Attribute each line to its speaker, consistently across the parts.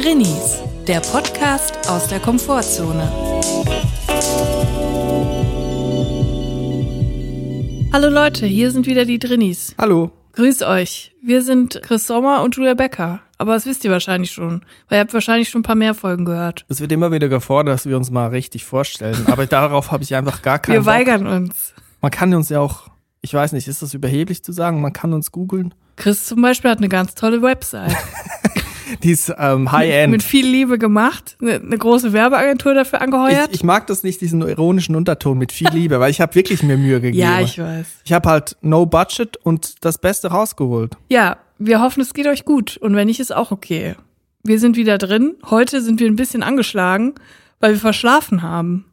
Speaker 1: Drinnies, der Podcast aus der Komfortzone. Hallo Leute, hier sind wieder die Drinnies.
Speaker 2: Hallo.
Speaker 1: Grüß euch. Wir sind Chris Sommer und Julia Becker. Aber das wisst ihr wahrscheinlich schon, weil ihr habt wahrscheinlich schon ein paar mehr Folgen gehört.
Speaker 2: Es wird immer wieder gefordert, dass wir uns mal richtig vorstellen, aber darauf habe ich einfach gar keinen
Speaker 1: Wir
Speaker 2: Bock.
Speaker 1: weigern uns.
Speaker 2: Man kann uns ja auch, ich weiß nicht, ist das überheblich zu sagen, man kann uns googeln.
Speaker 1: Chris zum Beispiel hat eine ganz tolle Website.
Speaker 2: Die ist ähm,
Speaker 1: Mit
Speaker 2: High-End.
Speaker 1: viel Liebe gemacht. Eine, eine große Werbeagentur dafür angeheuert.
Speaker 2: Ich, ich mag das nicht, diesen ironischen Unterton mit viel Liebe, weil ich habe wirklich mir Mühe gegeben.
Speaker 1: ja, ich weiß.
Speaker 2: ich habe halt no budget und das Beste rausgeholt.
Speaker 1: Ja, wir hoffen, es geht euch gut. Und wenn nicht, ist auch okay. Wir sind wieder drin. Heute sind wir ein bisschen angeschlagen, weil wir verschlafen haben.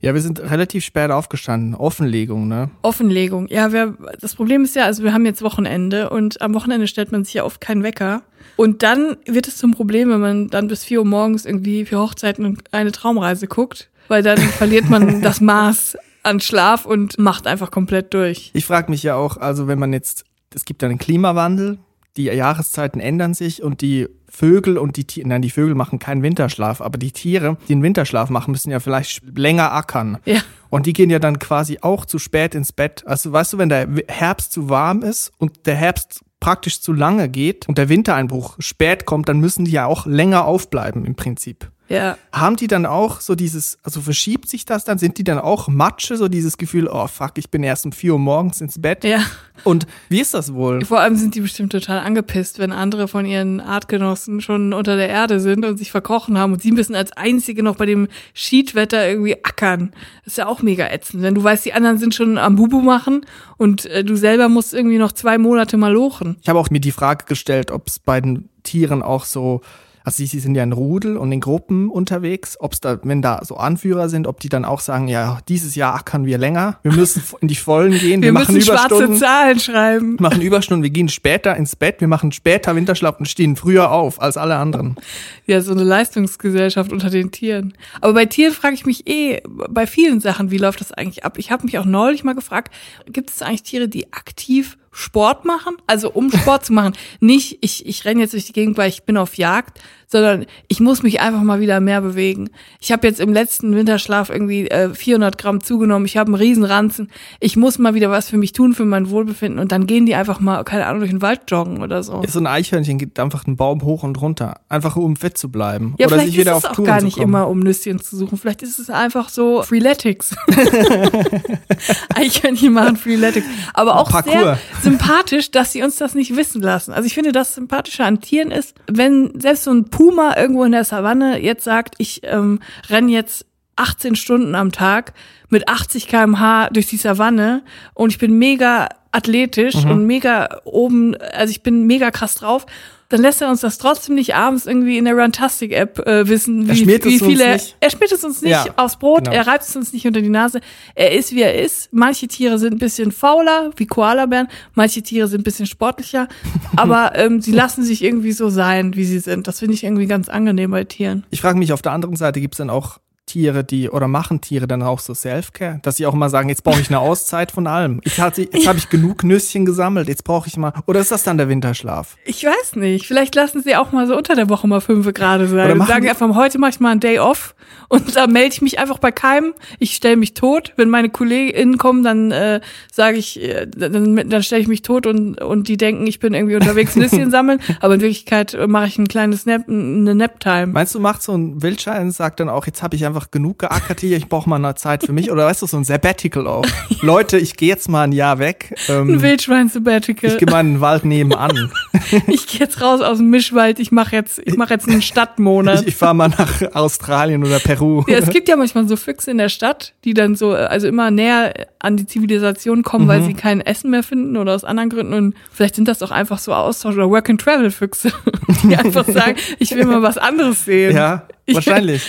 Speaker 2: Ja, wir sind relativ spät aufgestanden. Offenlegung, ne?
Speaker 1: Offenlegung. Ja, wir, das Problem ist ja, also wir haben jetzt Wochenende und am Wochenende stellt man sich ja oft keinen Wecker. Und dann wird es zum Problem, wenn man dann bis vier Uhr morgens irgendwie für Hochzeiten eine Traumreise guckt, weil dann verliert man das Maß an Schlaf und macht einfach komplett durch.
Speaker 2: Ich frage mich ja auch, also wenn man jetzt, es gibt ja einen Klimawandel, die Jahreszeiten ändern sich und die Vögel und die Tiere, nein, die Vögel machen keinen Winterschlaf, aber die Tiere, die einen Winterschlaf machen, müssen ja vielleicht länger ackern.
Speaker 1: Ja.
Speaker 2: Und die gehen ja dann quasi auch zu spät ins Bett. Also weißt du, wenn der Herbst zu warm ist und der Herbst praktisch zu lange geht und der Wintereinbruch spät kommt, dann müssen die ja auch länger aufbleiben im Prinzip.
Speaker 1: Ja.
Speaker 2: Haben die dann auch so dieses, also verschiebt sich das dann? Sind die dann auch Matsche, so dieses Gefühl, oh fuck, ich bin erst um vier Uhr morgens ins Bett?
Speaker 1: Ja.
Speaker 2: Und wie ist das wohl?
Speaker 1: Vor allem sind die bestimmt total angepisst, wenn andere von ihren Artgenossen schon unter der Erde sind und sich verkrochen haben und sie müssen als einzige noch bei dem Schiedwetter irgendwie ackern. Das ist ja auch mega ätzend, wenn du weißt, die anderen sind schon am Bubu machen und äh, du selber musst irgendwie noch zwei Monate mal lochen.
Speaker 2: Ich habe auch mir die Frage gestellt, ob es bei den Tieren auch so, also sie sind ja in Rudel und in Gruppen unterwegs, ob es da, wenn da so Anführer sind, ob die dann auch sagen, ja, dieses Jahr ackern wir länger, wir müssen in die Vollen gehen, wir,
Speaker 1: Wir,
Speaker 2: machen
Speaker 1: müssen schwarze
Speaker 2: Überstunden.
Speaker 1: Zahlen schreiben.
Speaker 2: machen Überstunden, wir gehen später ins Bett, wir machen später Winterschlaf und stehen früher auf als alle anderen.
Speaker 1: Ja, so eine Leistungsgesellschaft unter den Tieren. Aber bei Tieren frage ich mich eh, bei vielen Sachen, wie läuft das eigentlich ab? Ich habe mich auch neulich mal gefragt, gibt es eigentlich Tiere, die aktiv Sport machen? Also um Sport zu machen. Nicht, ich, ich renne jetzt durch die Gegend, weil ich bin auf Jagd, sondern ich muss mich einfach mal wieder mehr bewegen. Ich habe jetzt im letzten Winterschlaf irgendwie äh, 400 Gramm zugenommen. Ich habe einen Riesenranzen. Ich muss mal wieder was für mich tun, für mein Wohlbefinden. Und dann gehen die einfach mal, keine Ahnung, durch den Wald joggen oder so.
Speaker 2: So ein Eichhörnchen geht einfach einen Baum hoch und runter, einfach um fit zu bleiben.
Speaker 1: Ja,
Speaker 2: oder sich wieder
Speaker 1: ist es auch gar nicht immer, um Nüsschen zu suchen. Vielleicht ist es einfach so Freeletics. Eichhörnchen machen Freeletics. Aber auch sehr sympathisch, dass sie uns das nicht wissen lassen. Also ich finde, das Sympathische an Tieren ist, wenn selbst so ein Puma irgendwo in der Savanne jetzt sagt, ich ähm, renn jetzt 18 Stunden am Tag mit 80 kmh durch die Savanne und ich bin mega athletisch
Speaker 2: Mhm.
Speaker 1: und mega oben, also ich bin mega krass drauf, dann lässt er uns das trotzdem nicht abends irgendwie in der Runtastic-App äh, wissen, wie, wie viele. Er schmiert es uns nicht
Speaker 2: Ja,
Speaker 1: aufs Brot,
Speaker 2: genau.
Speaker 1: er reibt es uns nicht unter die Nase. Er ist, wie er ist. Manche Tiere sind ein bisschen fauler, wie Koalabären, manche Tiere sind ein bisschen sportlicher, aber ähm, sie lassen sich irgendwie so sein, wie sie sind. Das finde ich irgendwie ganz angenehm bei Tieren.
Speaker 2: Ich frage mich, auf der anderen Seite gibt es dann auch Tiere, die, oder machen Tiere dann auch so Self-Care, dass sie auch mal sagen, jetzt brauche ich eine Auszeit von allem. Jetzt, hat sie- jetzt habe ich genug Nüsschen gesammelt, jetzt brauche ich mal, oder ist das dann der Winterschlaf?
Speaker 1: Ich weiß nicht. Vielleicht lassen sie auch mal so unter der Woche mal fünf gerade sein.
Speaker 2: Oder
Speaker 1: sagen einfach, heute mache ich mal einen Day off und da melde ich mich einfach bei keinem. Ich stelle mich tot. Wenn meine KollegInnen kommen, dann äh, sage ich, äh, dann, dann stelle ich mich tot und, und die denken, ich bin irgendwie unterwegs Nüsschen sammeln. Aber in Wirklichkeit mache ich ein kleines Nap, eine Nap-Time.
Speaker 2: Meinst du, macht so ein Wildschwein und sagt dann auch, jetzt habe ich einfach genug geackert hier, ich brauche mal eine Zeit für mich? Oder weißt du, so ein Sabbatical auch. Leute, ich gehe jetzt mal ein Jahr weg.
Speaker 1: Ein
Speaker 2: Ähm,
Speaker 1: Wildschwein-Sabbatical.
Speaker 2: ich gehe mal in den Wald nebenan.
Speaker 1: Ich gehe jetzt raus aus dem Mischwald. Ich mache jetzt, ich mache jetzt einen Stadtmonat.
Speaker 2: Ich, ich fahre mal nach Australien oder Peru.
Speaker 1: Ja, es gibt ja manchmal so Füchse in der Stadt, die dann so, äh, also immer näher an die Zivilisation kommen, weil sie kein Essen mehr finden oder aus anderen Gründen. Und vielleicht sind das auch einfach so Austausch- oder Work-and-Travel-Füchse, die einfach sagen, ich will mal was anderes sehen.
Speaker 2: Ja,
Speaker 1: Ich-
Speaker 2: wahrscheinlich.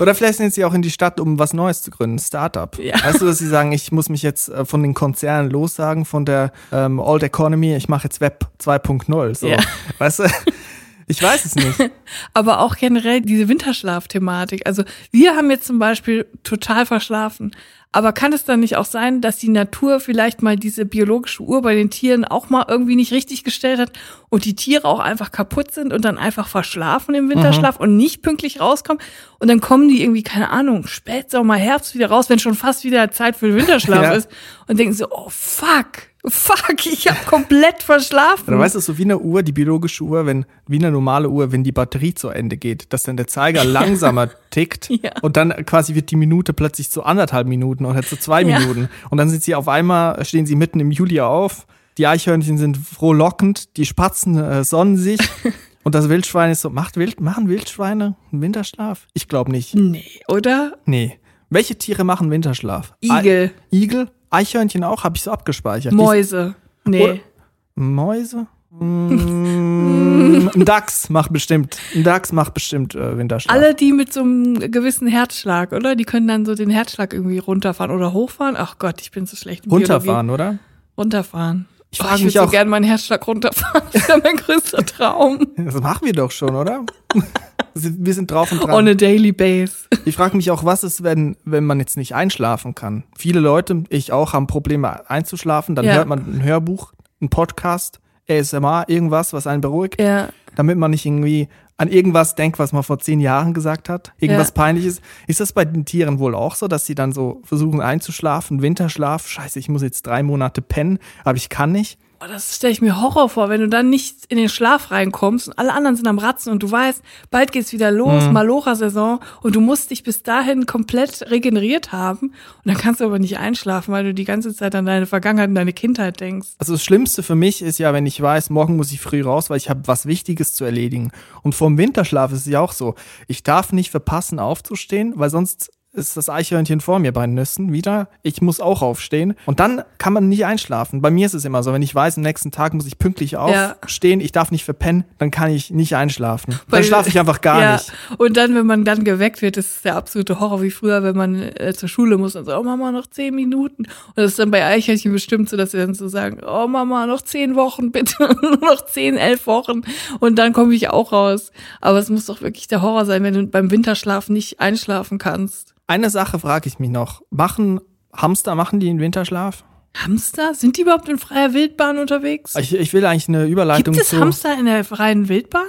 Speaker 2: Oder vielleicht sind sie auch in die Stadt, um was Neues zu gründen, Startup.
Speaker 1: Ja.
Speaker 2: Weißt du, dass sie sagen, ich muss mich jetzt äh, von den Konzernen lossagen, von der ähm, Old Economy, ich mache jetzt Web 2.0. So.
Speaker 1: Ja.
Speaker 2: Weißt du? Ich weiß es nicht.
Speaker 1: Aber auch generell diese Winterschlafthematik. Also wir haben jetzt zum Beispiel total verschlafen. Aber kann es dann nicht auch sein, dass die Natur vielleicht mal diese biologische Uhr bei den Tieren auch mal irgendwie nicht richtig gestellt hat und die Tiere auch einfach kaputt sind und dann einfach verschlafen im Winterschlaf und nicht pünktlich rauskommen? Und dann kommen die irgendwie, keine Ahnung, Spätsommer, Herbst wieder raus, wenn schon fast wieder Zeit für den Winterschlaf
Speaker 2: Ja.
Speaker 1: ist und denken so, oh fuck, fuck, ich habe komplett verschlafen.
Speaker 2: Dann weißt du, so wie eine Uhr, die biologische Uhr, wenn, wie eine normale Uhr, wenn die Batterie zu Ende geht, dass dann der Zeiger langsamer tickt
Speaker 1: Ja.
Speaker 2: und dann quasi wird die Minute plötzlich zu anderthalb Minuten oder zu zwei
Speaker 1: Ja.
Speaker 2: Minuten. Und dann sind sie auf einmal, stehen sie mitten im Juli auf, die Eichhörnchen sind frohlockend, die Spatzen äh, sonnen sich und das Wildschwein ist so, macht Wild, machen Wildschweine einen Winterschlaf? Ich glaube nicht.
Speaker 1: nee, oder?
Speaker 2: Nee. Welche Tiere machen Winterschlaf?
Speaker 1: Igel.
Speaker 2: Ei Igel? Eichhörnchen auch? Habe ich so abgespeichert. Die-
Speaker 1: Mäuse. Nee.
Speaker 2: Oder- Mäuse? Mm, ein Dachs macht bestimmt. Ein Dachs macht bestimmt äh, Winterschlaf.
Speaker 1: Alle die mit so einem gewissen Herzschlag, oder? Die können dann so den Herzschlag irgendwie runterfahren oder hochfahren. Ach Gott, ich bin so schlecht.
Speaker 2: runterfahren,
Speaker 1: Biologie.
Speaker 2: oder?
Speaker 1: Runterfahren.
Speaker 2: Ich
Speaker 1: Oh,
Speaker 2: frage
Speaker 1: ich
Speaker 2: mich
Speaker 1: würde so
Speaker 2: auch,
Speaker 1: gerne meinen Herzschlag runterfahren. Das wäre mein größter Traum.
Speaker 2: das machen wir doch schon, oder? wir sind drauf und dran.
Speaker 1: On a daily base.
Speaker 2: Ich frage mich auch, was ist, wenn, wenn man jetzt nicht einschlafen kann? Viele Leute, ich auch, haben Probleme einzuschlafen. Dann
Speaker 1: Ja.
Speaker 2: hört man ein Hörbuch, ein Podcast, ASMR, irgendwas, was einen beruhigt.
Speaker 1: Ja.
Speaker 2: damit man nicht irgendwie an irgendwas denkt, was man vor zehn Jahren gesagt hat, irgendwas
Speaker 1: Ja.
Speaker 2: peinliches. Ist das bei den Tieren wohl auch so, dass sie dann so versuchen einzuschlafen, Winterschlaf, scheiße, ich muss jetzt drei Monate pennen, aber ich kann nicht?
Speaker 1: Oh, das stelle ich mir Horror vor, wenn du dann nicht in den Schlaf reinkommst und alle anderen sind am Ratzen und du weißt, bald geht's wieder los,
Speaker 2: Mhm.
Speaker 1: Malocha-Saison und du musst dich bis dahin komplett regeneriert haben und dann kannst du aber nicht einschlafen, weil du die ganze Zeit an deine Vergangenheit und deine Kindheit denkst.
Speaker 2: Also das Schlimmste für mich ist ja, wenn ich weiß, morgen muss ich früh raus, weil ich habe was Wichtiges zu erledigen. Und vorm Winterschlaf ist es ja auch so, ich darf nicht verpassen aufzustehen, weil sonst ist das Eichhörnchen vor mir bei den Nüssen wieder. Ich muss auch aufstehen. Und dann kann man nicht einschlafen. Bei mir ist es immer so, wenn ich weiß, am nächsten Tag muss ich pünktlich
Speaker 1: Ja.
Speaker 2: aufstehen, ich darf nicht verpennen, dann kann ich nicht einschlafen.
Speaker 1: Weil-
Speaker 2: Dann schlafe ich einfach gar
Speaker 1: ja.
Speaker 2: nicht.
Speaker 1: Und dann, wenn man dann geweckt wird, ist der absolute Horror, wie früher, wenn man äh, zur Schule muss und so, oh Mama, noch zehn Minuten. Und das ist dann bei Eichhörnchen bestimmt so, dass sie dann so sagen, oh Mama, noch zehn Wochen, bitte, nur noch zehn, elf Wochen. Und dann komme ich auch raus. Aber es muss doch wirklich der Horror sein, wenn du beim Winterschlaf nicht einschlafen kannst.
Speaker 2: Eine Sache frage ich mich noch. Machen Hamster, machen die einen Winterschlaf?
Speaker 1: Hamster? Sind die überhaupt in freier Wildbahn unterwegs?
Speaker 2: Ich, ich will eigentlich eine Überleitung
Speaker 1: Gibt es
Speaker 2: zu.
Speaker 1: Hamster in der freien Wildbahn?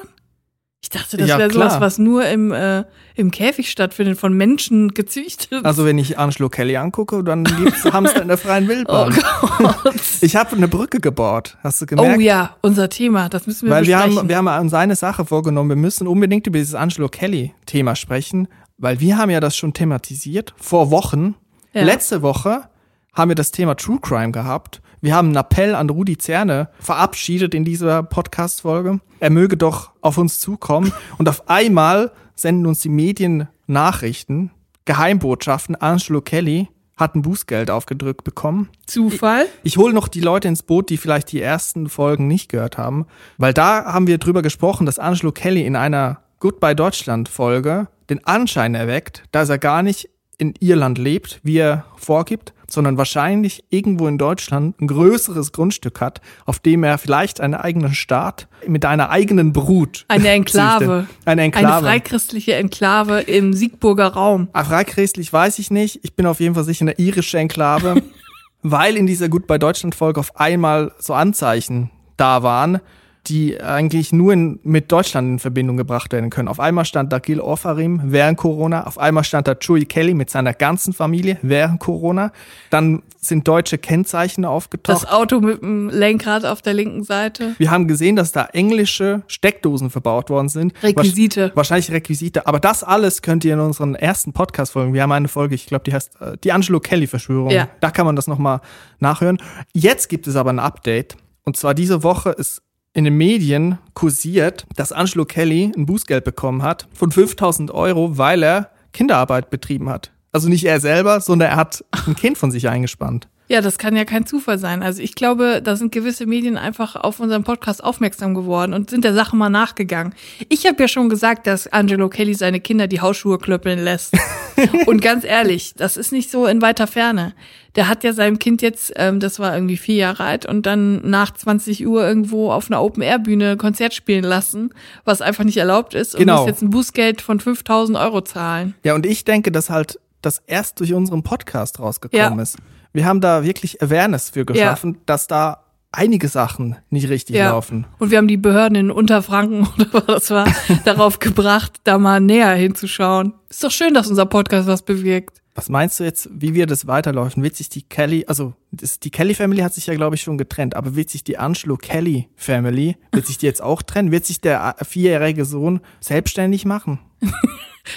Speaker 1: Ich dachte, das
Speaker 2: Ja,
Speaker 1: wäre sowas, was nur im, äh, im Käfig stattfindet, von Menschen gezüchtet.
Speaker 2: Also wenn ich Angelo Kelly angucke, dann gibt's Hamster in der freien
Speaker 1: oh
Speaker 2: Wildbahn.
Speaker 1: Gott.
Speaker 2: Ich habe eine Brücke gebaut, hast du
Speaker 1: Oh
Speaker 2: gemerkt?
Speaker 1: ja, unser Thema, das müssen wir
Speaker 2: Weil wir
Speaker 1: besprechen.
Speaker 2: haben, wir haben uns eine Sache vorgenommen, wir müssen unbedingt über dieses Angelo Kelly-Thema sprechen, weil wir haben ja das schon thematisiert vor Wochen.
Speaker 1: Ja.
Speaker 2: Letzte Woche haben wir das Thema True Crime gehabt. Wir haben einen Appell an Rudi Zerne verabschiedet in dieser Podcast-Folge. Er möge doch auf uns zukommen. Und auf einmal senden uns die Medien Nachrichten, Geheimbotschaften. Angelo Kelly hat ein Bußgeld aufgedrückt bekommen.
Speaker 1: Zufall?
Speaker 2: Ich hole noch die Leute ins Boot, die vielleicht die ersten Folgen nicht gehört haben, weil da haben wir drüber gesprochen, dass Angelo Kelly in einer Goodbye Deutschland Folge den Anschein erweckt, dass er gar nicht in Irland lebt, wie er vorgibt, sondern wahrscheinlich irgendwo in Deutschland ein größeres Grundstück hat, auf dem er vielleicht einen eigenen Staat mit einer eigenen Brut
Speaker 1: Eine Enklave.
Speaker 2: Eine Enklave.
Speaker 1: Eine freikristliche Enklave im Siegburger Raum.
Speaker 2: Ah, Freichristlich weiß ich nicht. Ich bin auf jeden Fall sicher eine irische Enklave, weil in dieser Gut bei Deutschland Folge auf einmal so Anzeichen da waren, die eigentlich nur in, mit Deutschland in Verbindung gebracht werden können. Auf einmal stand da Gil Ofarim während Corona, auf einmal stand da Joey Kelly mit seiner ganzen Familie während Corona. Dann sind deutsche Kennzeichen aufgetaucht.
Speaker 1: Das Auto mit dem Lenkrad auf der linken Seite.
Speaker 2: Wir haben gesehen, dass da englische Steckdosen verbaut worden sind.
Speaker 1: Requisite.
Speaker 2: Wahrscheinlich Requisite. Aber das alles könnt ihr in unseren ersten Podcast-Folgen. Wir haben eine Folge, ich glaube, die heißt äh, die Angelo Kelly-Verschwörung.
Speaker 1: Ja.
Speaker 2: Da kann man das nochmal nachhören. Jetzt gibt es aber ein Update. Und zwar diese Woche ist in den Medien kursiert, dass Angelo Kelly ein Bußgeld bekommen hat von 5000 Euro, weil er Kinderarbeit betrieben hat. Also nicht er selber, sondern er hat ein Kind von sich eingespannt.
Speaker 1: Ja, das kann ja kein Zufall sein. Also ich glaube, da sind gewisse Medien einfach auf unseren Podcast aufmerksam geworden und sind der Sache mal nachgegangen. Ich habe ja schon gesagt, dass Angelo Kelly seine Kinder die Hausschuhe klöppeln lässt. und ganz ehrlich, das ist nicht so in weiter Ferne. Der hat ja seinem Kind jetzt, ähm, das war irgendwie vier Jahre alt, und dann nach 20 Uhr irgendwo auf einer Open-Air-Bühne Konzert spielen lassen, was einfach nicht erlaubt ist. Und
Speaker 2: Genau.
Speaker 1: muss jetzt ein Bußgeld von 5000 Euro zahlen.
Speaker 2: Ja, und ich denke, dass halt das erst durch unseren Podcast rausgekommen
Speaker 1: Ja.
Speaker 2: ist. Wir haben da wirklich Awareness für geschaffen, dass da einige Sachen nicht richtig
Speaker 1: Ja.
Speaker 2: laufen.
Speaker 1: Und wir haben die Behörden in Unterfranken oder was das war, darauf gebracht, da mal näher hinzuschauen. Ist doch schön, dass unser Podcast was bewirkt.
Speaker 2: Was meinst du jetzt, wie wir das weiterlaufen? Wird sich die Kelly, also das, die Kelly Family hat sich ja, glaube ich, schon getrennt, aber wird sich die Angelo Kelly Family, wird sich die jetzt auch trennen? Wird sich der äh, vierjährige Sohn selbstständig machen?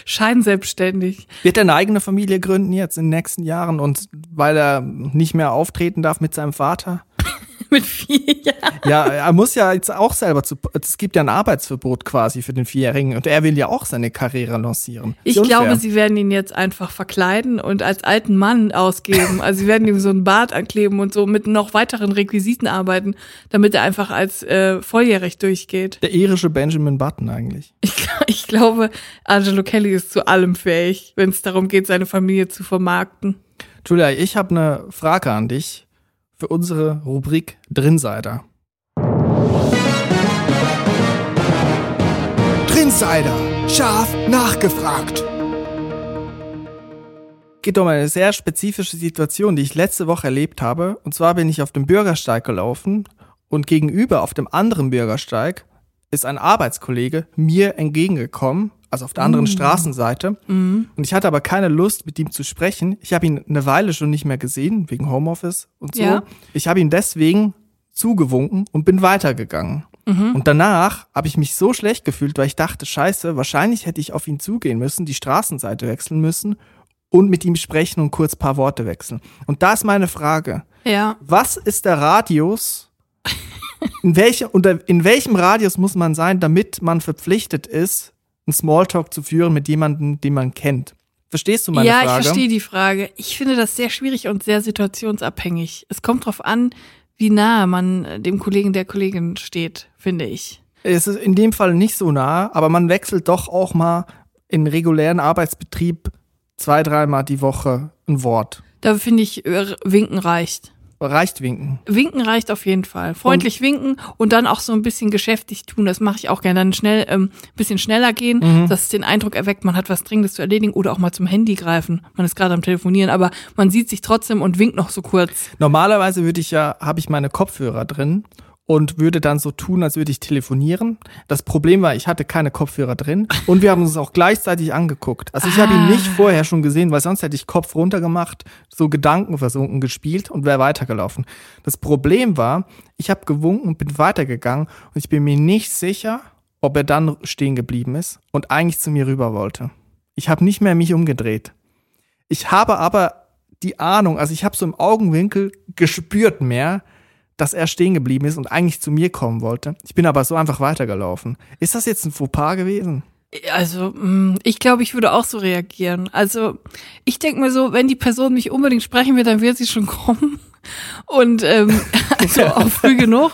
Speaker 1: Scheinselbstständig.
Speaker 2: Wird er eine eigene Familie gründen jetzt in den nächsten Jahren und weil er nicht mehr auftreten darf mit seinem Vater?
Speaker 1: Mit vier Jahren.
Speaker 2: Ja, er muss ja jetzt auch selber zu, es gibt ja ein Arbeitsverbot quasi für den Vierjährigen und er will ja auch seine Karriere lancieren.
Speaker 1: Ich
Speaker 2: unfair.
Speaker 1: glaube, sie werden ihn jetzt einfach verkleiden und als alten Mann ausgeben. Also sie werden ihm so einen Bart ankleben und so mit noch weiteren Requisiten arbeiten, damit er einfach als äh, volljährig durchgeht.
Speaker 2: der irische Benjamin Button eigentlich.
Speaker 1: Ich, ich glaube, Angelo Kelly ist zu allem fähig, wenn es darum geht, seine Familie zu vermarkten.
Speaker 2: Julia, ich habe eine Frage an dich für unsere Rubrik Drinsider.
Speaker 3: Drinsider. Scharf nachgefragt.
Speaker 2: Geht um eine sehr spezifische Situation, die ich letzte Woche erlebt habe. Und zwar bin ich auf dem Bürgersteig gelaufen und gegenüber auf dem anderen Bürgersteig ist ein Arbeitskollege mir entgegengekommen, also auf der anderen Straßenseite. Und ich hatte aber keine Lust, mit ihm zu sprechen. Ich habe ihn eine Weile schon nicht mehr gesehen, wegen Homeoffice und so.
Speaker 1: Ja.
Speaker 2: Ich habe ihn deswegen zugewunken und bin weitergegangen. Und danach habe ich mich so schlecht gefühlt, weil ich dachte, scheiße, wahrscheinlich hätte ich auf ihn zugehen müssen, die Straßenseite wechseln müssen und mit ihm sprechen und kurz paar Worte wechseln. Und da ist meine Frage.
Speaker 1: Ja.
Speaker 2: Was ist der Radius? In, welche, unter, in welchem Radius muss man sein, damit man verpflichtet ist, einen Smalltalk zu führen mit jemandem, den man kennt? Verstehst du meine
Speaker 1: ja,
Speaker 2: Frage?
Speaker 1: ich verstehe die Frage. Ich finde das sehr schwierig und sehr situationsabhängig. Es kommt drauf an, wie nahe man äh, dem Kollegen der Kollegin steht, finde ich.
Speaker 2: Es ist in dem Fall nicht so nah, aber man wechselt doch auch mal in regulären Arbeitsbetrieb zwei, dreimal die Woche ein Wort.
Speaker 1: Da finde ich, äh, winken reicht.
Speaker 2: Reicht winken.
Speaker 1: Winken reicht auf jeden Fall. Freundlich winken und dann auch so ein bisschen geschäftig tun. Das mache ich auch gerne. Dann schnell, ähm, bisschen schneller gehen,
Speaker 2: Mhm.
Speaker 1: dass es den Eindruck erweckt, man hat was Dringendes zu erledigen oder auch mal zum Handy greifen. Man ist gerade am Telefonieren, aber man sieht sich trotzdem und winkt noch so kurz.
Speaker 2: Normalerweise würde ich ja, habe ich meine Kopfhörer drin und würde dann so tun, als würde ich telefonieren. Das Problem war, ich hatte keine Kopfhörer drin und wir haben uns auch gleichzeitig angeguckt. Also ich habe ihn nicht vorher schon gesehen, weil sonst hätte ich Kopf runter gemacht, so Gedanken versunken gespielt und wäre weitergelaufen. Das Problem war, ich habe gewunken und bin weitergegangen und ich bin mir nicht sicher, ob er dann stehen geblieben ist und eigentlich zu mir rüber wollte. Ich habe nicht mehr mich umgedreht. Ich habe aber die Ahnung, also ich habe so im Augenwinkel gespürt mehr, dass er stehen geblieben ist und eigentlich zu mir kommen wollte. Ich bin aber so einfach weitergelaufen. Ist das jetzt ein Fauxpas gewesen?
Speaker 1: Also, mh, ich glaube, ich würde auch so reagieren. Also, ich denke mir so, wenn die Person mich unbedingt sprechen will, dann wird sie schon kommen. Und ähm, also auch früh genug.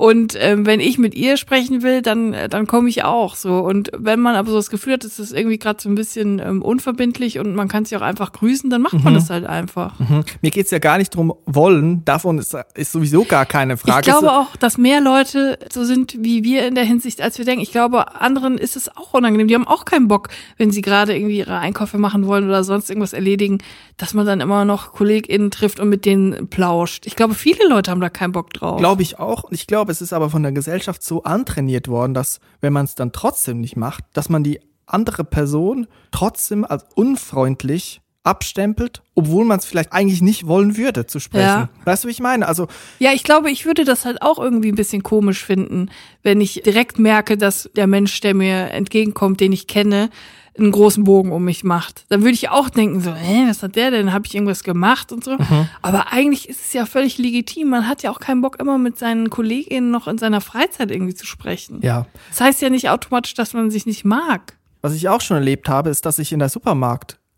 Speaker 1: Und ähm, wenn ich mit ihr sprechen will, dann, dann komme ich auch so. Und wenn man aber so das Gefühl hat, es ist irgendwie gerade so ein bisschen ähm, unverbindlich und man kann sich auch einfach grüßen, dann macht man das halt einfach.
Speaker 2: Hm. Mir geht's ja gar nicht drum wollen. Davon ist, ist sowieso gar keine Frage.
Speaker 1: Ich glaube auch, dass mehr Leute so sind wie wir in der Hinsicht, als wir denken. Ich glaube, anderen ist es auch unangenehm. Die haben auch keinen Bock, wenn sie gerade irgendwie ihre Einkäufe machen wollen oder sonst irgendwas erledigen, dass man dann immer noch KollegInnen trifft und mit denen plauscht. Ich glaube, viele Leute haben da keinen Bock drauf.
Speaker 2: Glaube ich auch. Und ich glaube, es ist aber von der Gesellschaft so antrainiert worden, dass, wenn man es dann trotzdem nicht macht, dass man die andere Person trotzdem als unfreundlich abstempelt, obwohl man es vielleicht eigentlich nicht wollen würde zu sprechen.
Speaker 1: Ja.
Speaker 2: Weißt du, wie ich meine? Also
Speaker 1: Ja, ich glaube, ich würde das halt auch irgendwie ein bisschen komisch finden, wenn ich direkt merke, dass der Mensch, der mir entgegenkommt, den ich kenne, einen großen Bogen um mich macht. Dann würde ich auch denken, so, hä, was hat der denn? Habe ich irgendwas gemacht und so? Aber eigentlich ist es ja völlig legitim. Man hat ja auch keinen Bock, immer mit seinen KollegInnen noch in seiner Freizeit irgendwie zu sprechen.
Speaker 2: ja,
Speaker 1: Das heißt ja nicht automatisch, dass man sich nicht mag.
Speaker 2: Was ich auch schon erlebt habe, ist, dass ich in der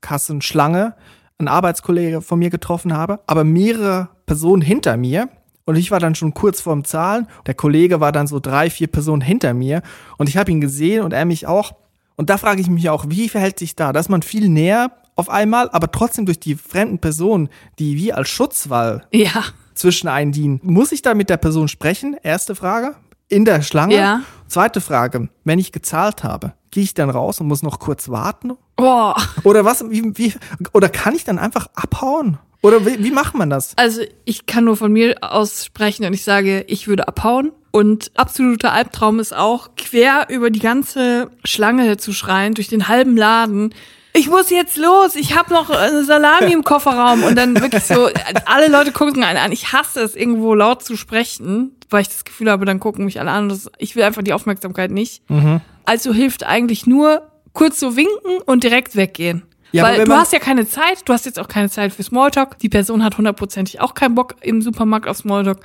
Speaker 2: Supermarktkassenschlange einen Arbeitskollege von mir getroffen habe, aber mehrere Personen hinter mir. Und ich war dann schon kurz vorm Zahlen. Der Kollege war dann so drei, vier Personen hinter mir. Und ich habe ihn gesehen und er mich auch. Und da frage ich mich auch, wie verhält sich da? Da ist man viel näher auf einmal, aber trotzdem durch die fremden Personen, die wie als Schutzwall
Speaker 1: Ja.
Speaker 2: zwischen einen dienen. Muss ich da mit der Person sprechen? Erste Frage. In der Schlange.
Speaker 1: Ja.
Speaker 2: Zweite Frage, wenn ich gezahlt habe, gehe ich dann raus und muss noch kurz warten?
Speaker 1: Boah.
Speaker 2: Oder was, wie, wie, oder kann ich dann einfach abhauen? Oder wie, wie macht man das?
Speaker 1: Also ich kann nur von mir aus sprechen und ich sage, ich würde abhauen. Und absoluter Albtraum ist auch, quer über die ganze Schlange zu schreien, durch den halben Laden. Ich muss jetzt los, ich habe noch eine Salami im Kofferraum. Und dann wirklich so, alle Leute gucken einen an. Ich hasse es, irgendwo laut zu sprechen, weil ich das Gefühl habe, dann gucken mich alle an. Das, ich will einfach die Aufmerksamkeit nicht. Also hilft eigentlich nur kurz so winken und direkt weggehen.
Speaker 2: Ja,
Speaker 1: Weil du hast ja keine Zeit, du hast jetzt auch keine Zeit für Smalltalk. Die Person hat hundertprozentig auch keinen Bock im Supermarkt auf Smalltalk.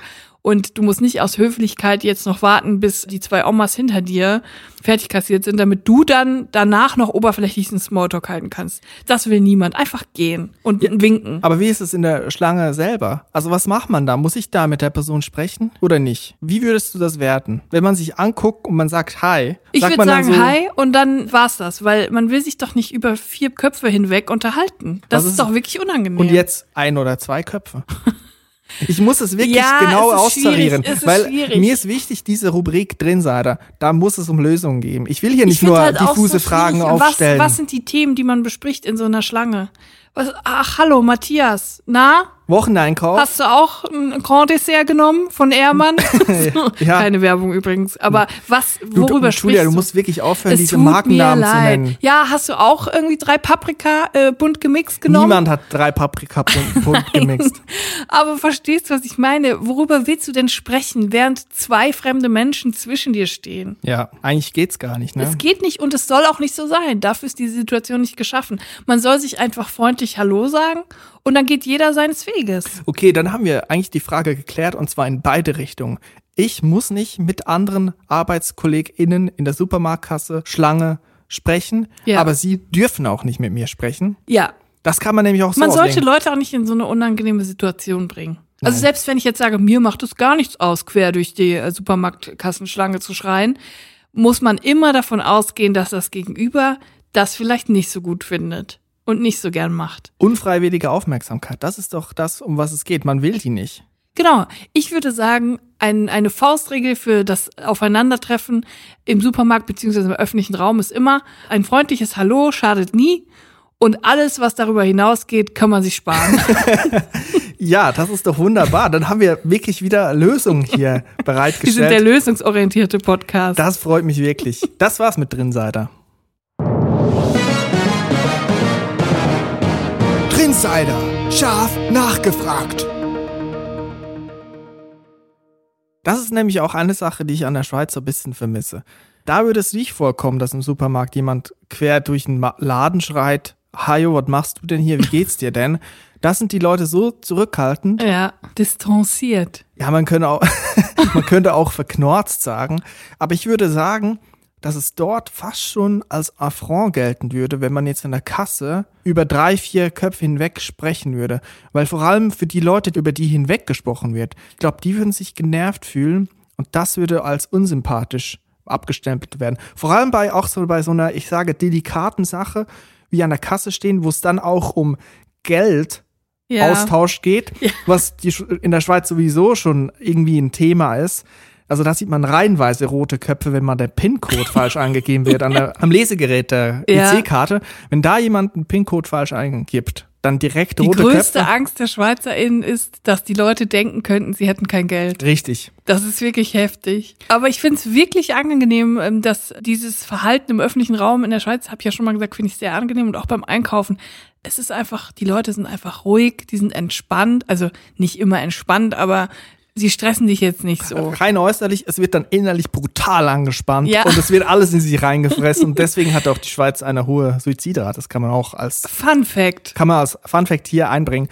Speaker 1: Und du musst nicht aus Höflichkeit jetzt noch warten, bis die zwei Omas hinter dir fertig kassiert sind, damit du dann danach noch oberflächlichen Smalltalk halten kannst. Das will niemand. Einfach gehen und winken.
Speaker 2: Aber wie ist es in der Schlange selber? Also was macht man da? Muss ich da mit der Person sprechen oder nicht? Wie würdest du das werten? Wenn man sich anguckt und man sagt Hi,
Speaker 1: Ich würde sagen
Speaker 2: so,
Speaker 1: Hi und dann war's das, weil man will sich doch nicht über vier Köpfe hinweg unterhalten. Das ist,
Speaker 2: ist-
Speaker 1: doch wirklich unangenehm.
Speaker 2: Und jetzt ein oder zwei Köpfe. Ich muss es wirklich
Speaker 1: Ja,
Speaker 2: genau
Speaker 1: es
Speaker 2: austarieren, weil
Speaker 1: schwierig.
Speaker 2: mir ist wichtig, diese Rubrik drin sei da, da muss es um Lösungen geben. Ich will hier nicht nur
Speaker 1: halt
Speaker 2: diffuse
Speaker 1: so
Speaker 2: Fragen
Speaker 1: schwierig.
Speaker 2: aufstellen.
Speaker 1: Was, was sind die Themen, die man bespricht in so einer Schlange? Was, ach, hallo, Matthias. Na,
Speaker 2: Wocheneinkauf?
Speaker 1: hast du auch ein Grand Dessert genommen von Ehrmann?
Speaker 2: Ja.
Speaker 1: Keine Werbung übrigens. Aber was, worüber
Speaker 2: du, Julia,
Speaker 1: sprichst
Speaker 2: du
Speaker 1: du?
Speaker 2: musst wirklich aufhören,
Speaker 1: es
Speaker 2: diese Markennamen zu nennen.
Speaker 1: Ja, hast du auch irgendwie drei Paprika äh, bunt gemixt genommen?
Speaker 2: Niemand hat drei Paprika bunt- bunt gemixt.
Speaker 1: Aber verstehst du, was ich meine? Worüber willst du denn sprechen, während zwei fremde Menschen zwischen dir stehen?
Speaker 2: Ja, eigentlich geht's gar nicht, ne?
Speaker 1: Es geht nicht und es soll auch nicht so sein. Dafür ist die Situation nicht geschaffen. Man soll sich einfach freundlich Hallo sagen und dann geht jeder seines Weges.
Speaker 2: Okay, dann haben wir eigentlich die Frage geklärt und zwar in beide Richtungen. Ich muss nicht mit anderen ArbeitskollegInnen in der Supermarktkasse Schlange sprechen,
Speaker 1: Ja.
Speaker 2: aber sie dürfen auch nicht mit mir sprechen.
Speaker 1: Ja,
Speaker 2: Das kann man nämlich auch so
Speaker 1: man sollte
Speaker 2: auslegen.
Speaker 1: Leute auch nicht in so eine unangenehme Situation bringen. Also
Speaker 2: Nein.
Speaker 1: selbst wenn ich jetzt sage, mir macht es gar nichts aus, quer durch die äh, Supermarktkassenschlange zu schreien, muss man immer davon ausgehen, dass das Gegenüber das vielleicht nicht so gut findet und nicht so gern macht.
Speaker 2: Unfreiwillige Aufmerksamkeit, das ist doch das, um was es geht. Man will die nicht.
Speaker 1: Genau. Ich würde sagen, ein, eine Faustregel für das Aufeinandertreffen im Supermarkt beziehungsweise im öffentlichen Raum ist immer ein freundliches Hallo schadet nie und alles, was darüber hinausgeht, kann man sich sparen.
Speaker 2: Ja, das ist doch wunderbar. Dann haben wir wirklich wieder Lösungen hier
Speaker 1: Wir sind der
Speaker 2: bereitgestellt.
Speaker 1: lösungsorientierte Podcast.
Speaker 2: Das freut mich wirklich. Das war's mit Drinsider.
Speaker 3: Trinsider. Scharf nachgefragt.
Speaker 2: Das ist nämlich auch eine Sache, die ich an der Schweiz so ein bisschen vermisse. Da würde es nicht vorkommen, dass im Supermarkt jemand quer durch den Laden schreit, Hajo, was machst du denn hier? Wie geht's dir denn? Das sind die Leute so zurückhaltend.
Speaker 1: ja, distanziert.
Speaker 2: Ja, man könnte auch, man könnte auch verknorzt sagen. Aber ich würde sagen, dass es dort fast schon als Affront gelten würde, wenn man jetzt in der Kasse über drei, vier Köpfe hinweg sprechen würde. Weil vor allem für die Leute, über die hinweg gesprochen wird, ich glaube, die würden sich genervt fühlen und das würde als unsympathisch abgestempelt werden. Vor allem bei auch so bei so einer, ich sage, delikaten Sache, wie an der Kasse stehen, wo es dann auch um Geld
Speaker 1: Ja.
Speaker 2: Austausch geht, was die, in der Schweiz sowieso schon irgendwie ein Thema ist. Also da sieht man reihenweise rote Köpfe, wenn mal der PIN-Code falsch eingegeben wird an der, am Lesegerät der
Speaker 1: Ja.
Speaker 2: EC-Karte. Wenn da jemand einen PIN-Code falsch eingibt, dann direkt
Speaker 1: Die
Speaker 2: rote
Speaker 1: größte
Speaker 2: Köpfe.
Speaker 1: Angst der SchweizerInnen ist, dass die Leute denken könnten, sie hätten kein Geld.
Speaker 2: Richtig.
Speaker 1: Das ist wirklich heftig. Aber ich finde es wirklich angenehm, ähm, dass dieses Verhalten im öffentlichen Raum in der Schweiz, habe ich ja schon mal gesagt, finde ich sehr angenehm und auch beim Einkaufen. Es ist einfach, die Leute sind einfach ruhig, die sind entspannt, also nicht immer entspannt, aber sie stressen dich jetzt nicht so.
Speaker 2: Rein äußerlich, es wird dann innerlich brutal angespannt
Speaker 1: Ja.
Speaker 2: und es wird alles in sich reingefressen und deswegen hat auch die Schweiz eine hohe Suizidrate. Das kann man auch als
Speaker 1: Fun Fact.
Speaker 2: kann man als Fun Fact hier einbringen.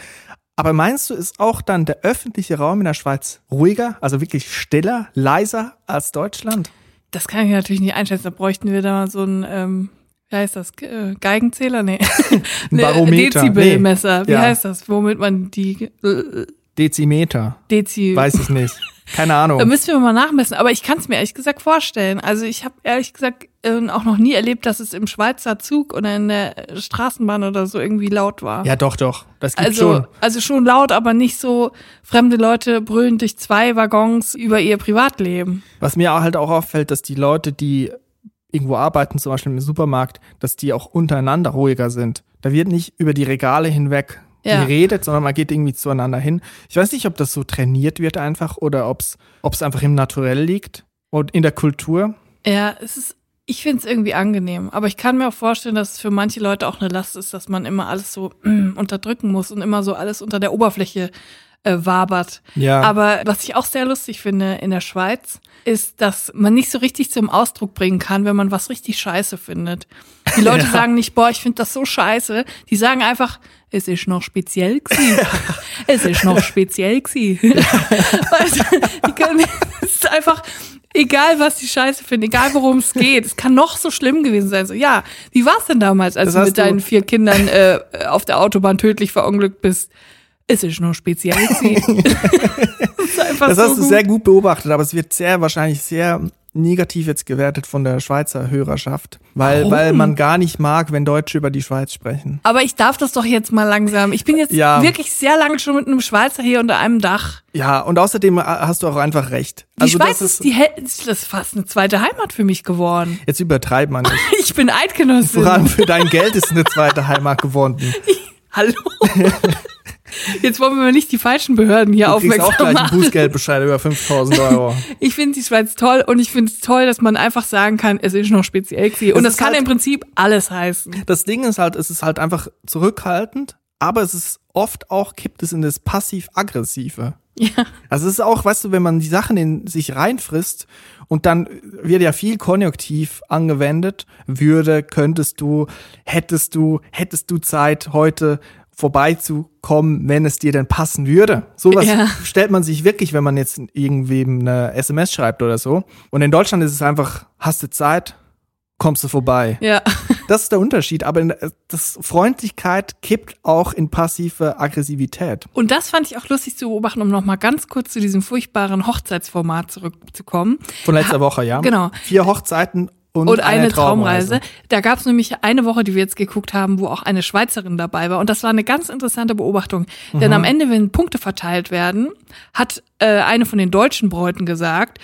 Speaker 2: Aber meinst du, ist auch dann der öffentliche Raum in der Schweiz ruhiger, also wirklich stiller, leiser als Deutschland?
Speaker 1: Das kann ich natürlich nicht einschätzen. Da bräuchten wir da mal so ein, ähm, wie heißt das? Äh, Geigenzähler? Nee.
Speaker 2: Ein Barometer.
Speaker 1: Dezibelmesser. Wie
Speaker 2: Ja.
Speaker 1: heißt das? Womit man die äh,
Speaker 2: Dezimeter,
Speaker 1: Dezi.
Speaker 2: weiß ich nicht. Keine Ahnung.
Speaker 1: Da müssen wir mal nachmessen. Aber ich kann es mir ehrlich gesagt vorstellen. Also ich habe ehrlich gesagt äh, auch noch nie erlebt, dass es im Schweizer Zug oder in der Straßenbahn oder so irgendwie laut war.
Speaker 2: Ja, doch, doch. Das gibt
Speaker 1: also,
Speaker 2: schon.
Speaker 1: also schon laut, aber nicht so fremde Leute brüllen durch zwei Waggons über ihr Privatleben.
Speaker 2: Was mir halt auch auffällt, dass die Leute, die irgendwo arbeiten, zum Beispiel im Supermarkt, dass die auch untereinander ruhiger sind. Da wird nicht über die Regale hinweg
Speaker 1: Ja.
Speaker 2: geredet, sondern man geht irgendwie zueinander hin. Ich weiß nicht, ob das so trainiert wird einfach oder ob es einfach im Naturell liegt und in der Kultur.
Speaker 1: Ja, es ist, ich finde es irgendwie angenehm. Aber ich kann mir auch vorstellen, dass es für manche Leute auch eine Last ist, dass man immer alles so unterdrücken muss und immer so alles unter der Oberfläche äh, wabert.
Speaker 2: Ja.
Speaker 1: Aber was ich auch sehr lustig finde in der Schweiz, ist, dass man nicht so richtig zum Ausdruck bringen kann, wenn man was richtig scheiße findet. Die Leute
Speaker 2: Ja.
Speaker 1: sagen nicht, boah, ich finde das so scheiße. Die sagen einfach, es ist noch speziell gsi. Es ist noch speziell gsi. weißt die können, es ist einfach, egal was die scheiße finden, egal worum es geht, es kann noch so schlimm gewesen sein. So, ja, wie war's denn damals, als
Speaker 2: Das
Speaker 1: du mit deinen vier Kindern äh, auf der Autobahn tödlich verunglückt bist? Es ist noch speziell das
Speaker 2: Das
Speaker 1: so
Speaker 2: hast du
Speaker 1: gut.
Speaker 2: sehr gut beobachtet, aber es wird sehr wahrscheinlich sehr negativ jetzt gewertet von der Schweizer Hörerschaft, weil,
Speaker 1: Warum?
Speaker 2: weil man gar nicht mag, wenn Deutsche über die Schweiz sprechen.
Speaker 1: Aber ich darf das doch jetzt mal langsam. Ich bin jetzt
Speaker 2: Ja.
Speaker 1: wirklich sehr lange schon mit einem Schweizer hier unter einem Dach.
Speaker 2: Ja, und außerdem äh, hast du auch einfach recht.
Speaker 1: Die
Speaker 2: Also
Speaker 1: Schweiz
Speaker 2: das
Speaker 1: ist, die das ist fast eine zweite Heimat für mich geworden.
Speaker 2: jetzt übertreibt man nicht.
Speaker 1: Ich bin Eidgenossin.
Speaker 2: Vor allem für dein Geld ist eine zweite Heimat geworden.
Speaker 1: Hallo. Jetzt wollen wir nicht die falschen Behörden hier
Speaker 2: Du kriegst auch
Speaker 1: aufmerksam
Speaker 2: gleich
Speaker 1: machen.
Speaker 2: Bußgeldbescheid über 5000 Euro.
Speaker 1: Ich finde die Schweiz toll und ich finde es toll, dass man einfach sagen kann, es ist noch speziell gewesen. Und das kann
Speaker 2: halt-
Speaker 1: im Prinzip alles heißen.
Speaker 2: Das Ding ist halt, es ist halt einfach zurückhaltend, aber es ist oft auch, kippt es in das passiv-aggressive.
Speaker 1: Ja.
Speaker 2: Also es ist auch, weißt du, wenn man die Sachen in sich reinfrisst und dann wird ja viel Konjunktiv angewendet, würde, könntest du, hättest du, hättest du Zeit, heute vorbeizukommen, wenn es dir denn passen würde. Sowas
Speaker 1: Ja.
Speaker 2: stellt man sich wirklich, wenn man jetzt irgendwem eine SMS schreibt oder so. Und in Deutschland ist es einfach, hast du Zeit, kommst du vorbei.
Speaker 1: Ja.
Speaker 2: Das ist der Unterschied, aber in- das Freundlichkeit kippt auch in passive Aggressivität.
Speaker 1: Und das fand ich auch lustig zu beobachten, um nochmal ganz kurz zu diesem furchtbaren Hochzeitsformat zurückzukommen.
Speaker 2: Von letzter Woche, ja?
Speaker 1: Genau.
Speaker 2: Vier Hochzeiten und,
Speaker 1: und eine, Traumreise.
Speaker 2: Traumreise.
Speaker 1: Da gab es nämlich eine Woche, die wir jetzt geguckt haben, wo auch eine Schweizerin dabei war. Und das war eine ganz interessante Beobachtung. Denn
Speaker 2: Mhm.
Speaker 1: am Ende, wenn Punkte verteilt werden, hat äh, eine von den deutschen Bräuten gesagt,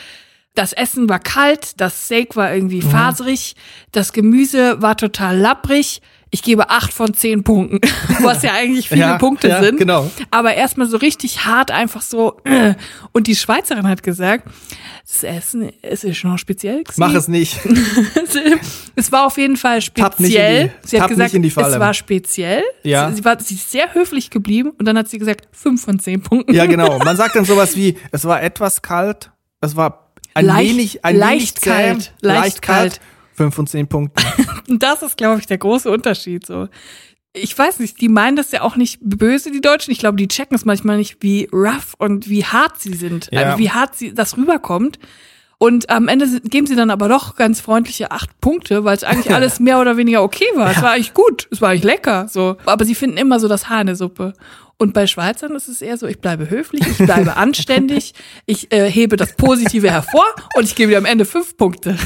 Speaker 1: das Essen war kalt, das Steak war irgendwie
Speaker 2: Mhm.
Speaker 1: faserig, das Gemüse war total lapprig. Ich gebe acht von zehn Punkten, was ja eigentlich viele
Speaker 2: Ja,
Speaker 1: Punkte
Speaker 2: ja,
Speaker 1: sind.
Speaker 2: genau.
Speaker 1: Aber erstmal so richtig hart, einfach so. äh. Und die Schweizerin hat gesagt, das Essen, es ist schon speziell. gewesen.
Speaker 2: Mach es nicht.
Speaker 1: es war auf jeden Fall speziell.
Speaker 2: die-
Speaker 1: sie hat gesagt, es war speziell.
Speaker 2: Ja.
Speaker 1: Sie, war sie ist sehr höflich geblieben und dann hat sie gesagt, fünf von zehn Punkten.
Speaker 2: Ja, genau. Man sagt dann sowas wie, es war etwas kalt, es war ein
Speaker 1: Leicht-
Speaker 2: wenig, ein
Speaker 1: leicht
Speaker 2: wenig
Speaker 1: kalt, leicht kalt.
Speaker 2: Fünf von zehn Punkten.
Speaker 1: Und das ist, glaube ich, der große Unterschied. So. Ich weiß nicht, die meinen das ja auch nicht böse, die Deutschen. Ich glaube, die checken es manchmal nicht, wie rough und wie hart sie sind,
Speaker 2: Ja.
Speaker 1: also wie hart sie das rüberkommt. Und am Ende geben sie dann aber doch ganz freundliche acht Punkte, weil es eigentlich alles mehr oder weniger okay war. Es war eigentlich gut, es war eigentlich lecker. So. Aber sie finden immer so das Haar in der Suppe. Und bei Schweizern ist es eher so, ich bleibe höflich, ich bleibe anständig, ich äh, hebe das Positive hervor und ich gebe dir am Ende fünf Punkte.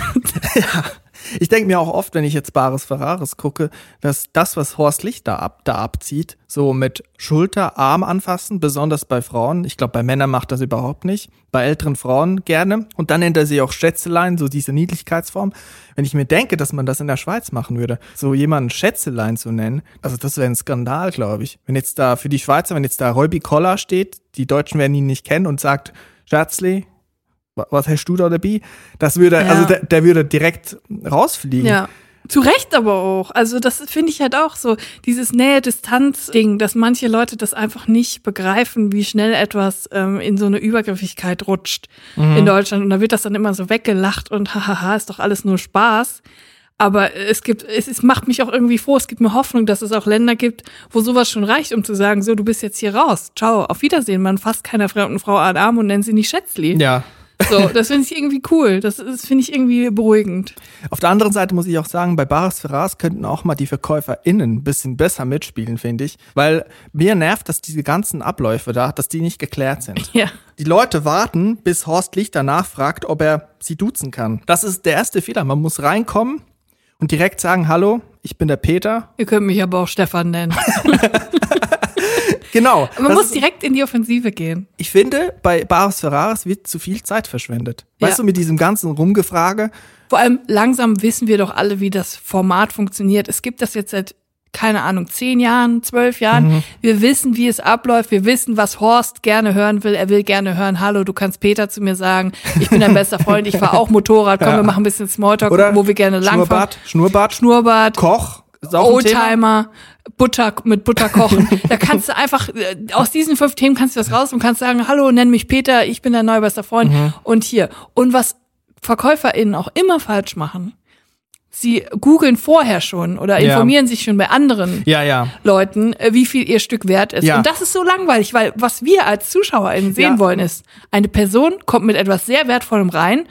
Speaker 2: Ich denke mir auch oft, wenn ich jetzt Bares Ferraris gucke, dass das, was Horst Licht da, ab, da abzieht, so mit Schulter, Arm anfassen, besonders bei Frauen, ich glaube, bei Männern macht das überhaupt nicht, bei älteren Frauen gerne. Und dann nennt er sie auch Schätzelein, so diese Niedlichkeitsform. Wenn ich mir denke, dass man das in der Schweiz machen würde, so jemanden Schätzelein zu nennen, also das wäre ein Skandal, glaube ich. Wenn jetzt da für die Schweizer, wenn jetzt da Räubi Koller steht, die Deutschen werden ihn nicht kennen und sagt, Scherzli, wa- was hast du da dabei? Das würde,
Speaker 1: Ja.
Speaker 2: also der, der würde direkt rausfliegen.
Speaker 1: Ja. Zu Recht aber auch. Also das finde ich halt auch so, dieses Nähe-Distanz-Ding, dass manche Leute das einfach nicht begreifen, wie schnell etwas ähm, in so eine Übergriffigkeit rutscht in Deutschland. Und da wird das dann immer so weggelacht und hahaha, ist doch alles nur Spaß. Aber es gibt, es, es macht mich auch irgendwie froh, es gibt mir Hoffnung, dass es auch Länder gibt, wo sowas schon reicht, um zu sagen, so, du bist jetzt hier raus. Ciao, auf Wiedersehen. Man fasst keiner fremden Frau an den Arm und nennt sie nicht Schätzli.
Speaker 2: Ja.
Speaker 1: So, das finde ich irgendwie cool. Das, das finde ich irgendwie beruhigend.
Speaker 2: Auf der anderen Seite muss ich auch sagen, bei Bares Ferraris könnten auch mal die VerkäuferInnen ein bisschen besser mitspielen, finde ich. Weil mir nervt, dass diese ganzen Abläufe da, dass die nicht geklärt sind.
Speaker 1: Ja.
Speaker 2: Die Leute warten, bis Horst Lichter nachfragt, ob er sie duzen kann. Das ist der erste Fehler. Man muss reinkommen und direkt sagen, hallo, ich bin der Peter.
Speaker 1: Ihr könnt mich aber auch Stefan nennen.
Speaker 2: Genau.
Speaker 1: Man muss
Speaker 2: ist-
Speaker 1: direkt in die Offensive gehen.
Speaker 2: ich finde, bei Bares Ferraris wird zu viel Zeit verschwendet. Weißt
Speaker 1: Ja.
Speaker 2: du, mit diesem ganzen Rumgefrage.
Speaker 1: Vor allem langsam wissen wir doch alle, wie das Format funktioniert. Es gibt das jetzt seit, keine Ahnung, zehn Jahren, zwölf Jahren.
Speaker 2: Mhm.
Speaker 1: Wir wissen, wie es abläuft. Wir wissen, was Horst gerne hören will. Er will gerne hören, hallo, du kannst Peter zu mir sagen, ich bin dein bester Freund, ich fahre auch Motorrad, komm,
Speaker 2: Ja.
Speaker 1: wir machen ein bisschen Smalltalk,
Speaker 2: Oder
Speaker 1: wo wir gerne langfahren.
Speaker 2: Schnurrbart, Schnurrbart,
Speaker 1: Schnurrbart,
Speaker 2: Koch.
Speaker 1: Oldtimer, Butter mit Butter kochen. da kannst du einfach äh, aus diesen fünf Themen kannst du das raus und kannst sagen, hallo, nenn mich Peter, ich bin dein neuer bester Freund
Speaker 2: Mhm.
Speaker 1: und hier. Und was VerkäuferInnen auch immer falsch machen, sie googeln vorher schon oder
Speaker 2: Ja.
Speaker 1: informieren sich schon bei anderen
Speaker 2: Ja, ja.
Speaker 1: Leuten, äh, wie viel ihr Stück wert ist.
Speaker 2: Ja.
Speaker 1: Und das ist so langweilig, weil was wir als ZuschauerInnen sehen
Speaker 2: Ja.
Speaker 1: wollen ist, eine Person kommt mit etwas sehr Wertvollem rein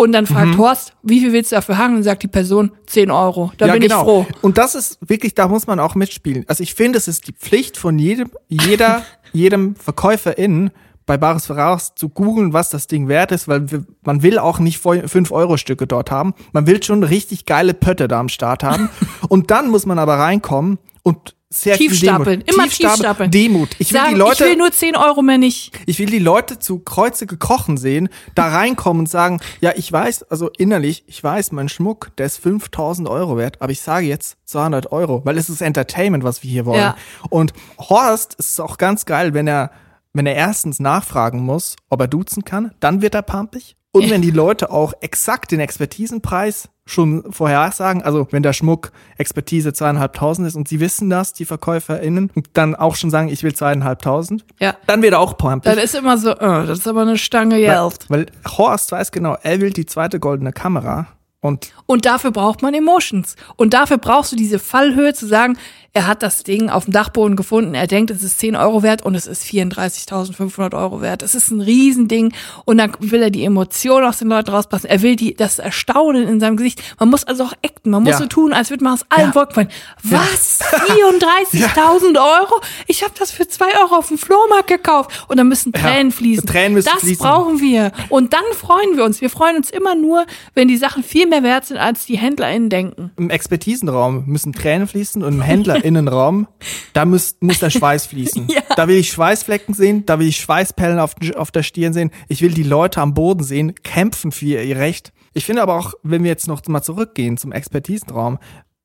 Speaker 1: und dann
Speaker 2: Mhm.
Speaker 1: fragt Horst, wie viel willst du dafür haben? Und sagt die Person 10 Euro. Da
Speaker 2: ja,
Speaker 1: bin
Speaker 2: genau.
Speaker 1: ich froh.
Speaker 2: Und das ist wirklich, da muss man auch mitspielen. Also ich finde, es ist die Pflicht von jedem, jeder, jedem VerkäuferInnen bei Bares Ferraris zu googeln, was das Ding wert ist, weil man will auch nicht 5-Euro-Stücke dort haben. Man will schon richtig geile Pötte da am Start haben. und dann muss man aber reinkommen und sehr
Speaker 1: Tiefstapeln,
Speaker 2: Demut.
Speaker 1: immer tiefstapeln.
Speaker 2: Demut. Ich will
Speaker 1: Sagen,
Speaker 2: die Leute,
Speaker 1: ich will nur 10 Euro mehr nicht.
Speaker 2: ich will die Leute zu Kreuze gekrochen sehen, da reinkommen und sagen, ja, ich weiß, also innerlich, ich weiß, mein Schmuck, der ist 5000 Euro wert, aber ich sage jetzt 200 Euro, weil es ist Entertainment, was wir hier wollen.
Speaker 1: Ja.
Speaker 2: Und Horst es ist auch ganz geil, wenn er, wenn er erstens nachfragen muss, ob er duzen kann, dann wird er pumpig. Und wenn die Leute auch exakt den Expertisenpreis schon vorhersagen, also wenn der Schmuck Expertise zweieinhalbtausend ist und sie wissen das, die VerkäuferInnen, und dann auch schon sagen, ich will zweieinhalbtausend,
Speaker 1: Ja.
Speaker 2: dann wird er auch pumpig.
Speaker 1: Dann ist immer so, äh, das ist aber eine Stange
Speaker 2: Weil,
Speaker 1: Geld.
Speaker 2: weil Horst weiß genau, er will die zweite goldene Kamera. Und
Speaker 1: Und dafür braucht man Emotions. Und dafür brauchst du diese Fallhöhe zu sagen, er hat das Ding auf dem Dachboden gefunden, er denkt, es ist 10 Euro wert und es ist 34.500 Euro wert. Es ist ein Riesending und dann will er die Emotionen aus den Leuten rauspassen. Er will die, das Erstaunen in seinem Gesicht. Man muss also auch acten. Man muss
Speaker 2: Ja.
Speaker 1: so tun, als würde man aus allen
Speaker 2: Ja.
Speaker 1: Wolken fallen. Was? 34.000 Euro? Ich habe das für 2 Euro auf dem Flohmarkt gekauft. Und dann müssen Tränen fließen.
Speaker 2: Tränen müssen
Speaker 1: das
Speaker 2: fließen.
Speaker 1: brauchen wir. Und dann freuen wir uns. Wir freuen uns immer nur, wenn die Sachen viel mehr wert sind, als die HändlerInnen denken.
Speaker 2: im Expertisenraum müssen Tränen fließen und im HändlerInnenraum, da muss, muss der Schweiß fließen.
Speaker 1: Ja.
Speaker 2: Da will ich Schweißflecken sehen, da will ich Schweißperlen auf, auf der Stirn sehen. Ich will die Leute am Boden sehen, kämpfen für ihr Recht. Ich finde aber auch, wenn wir jetzt noch mal zurückgehen zum Expertisenraum,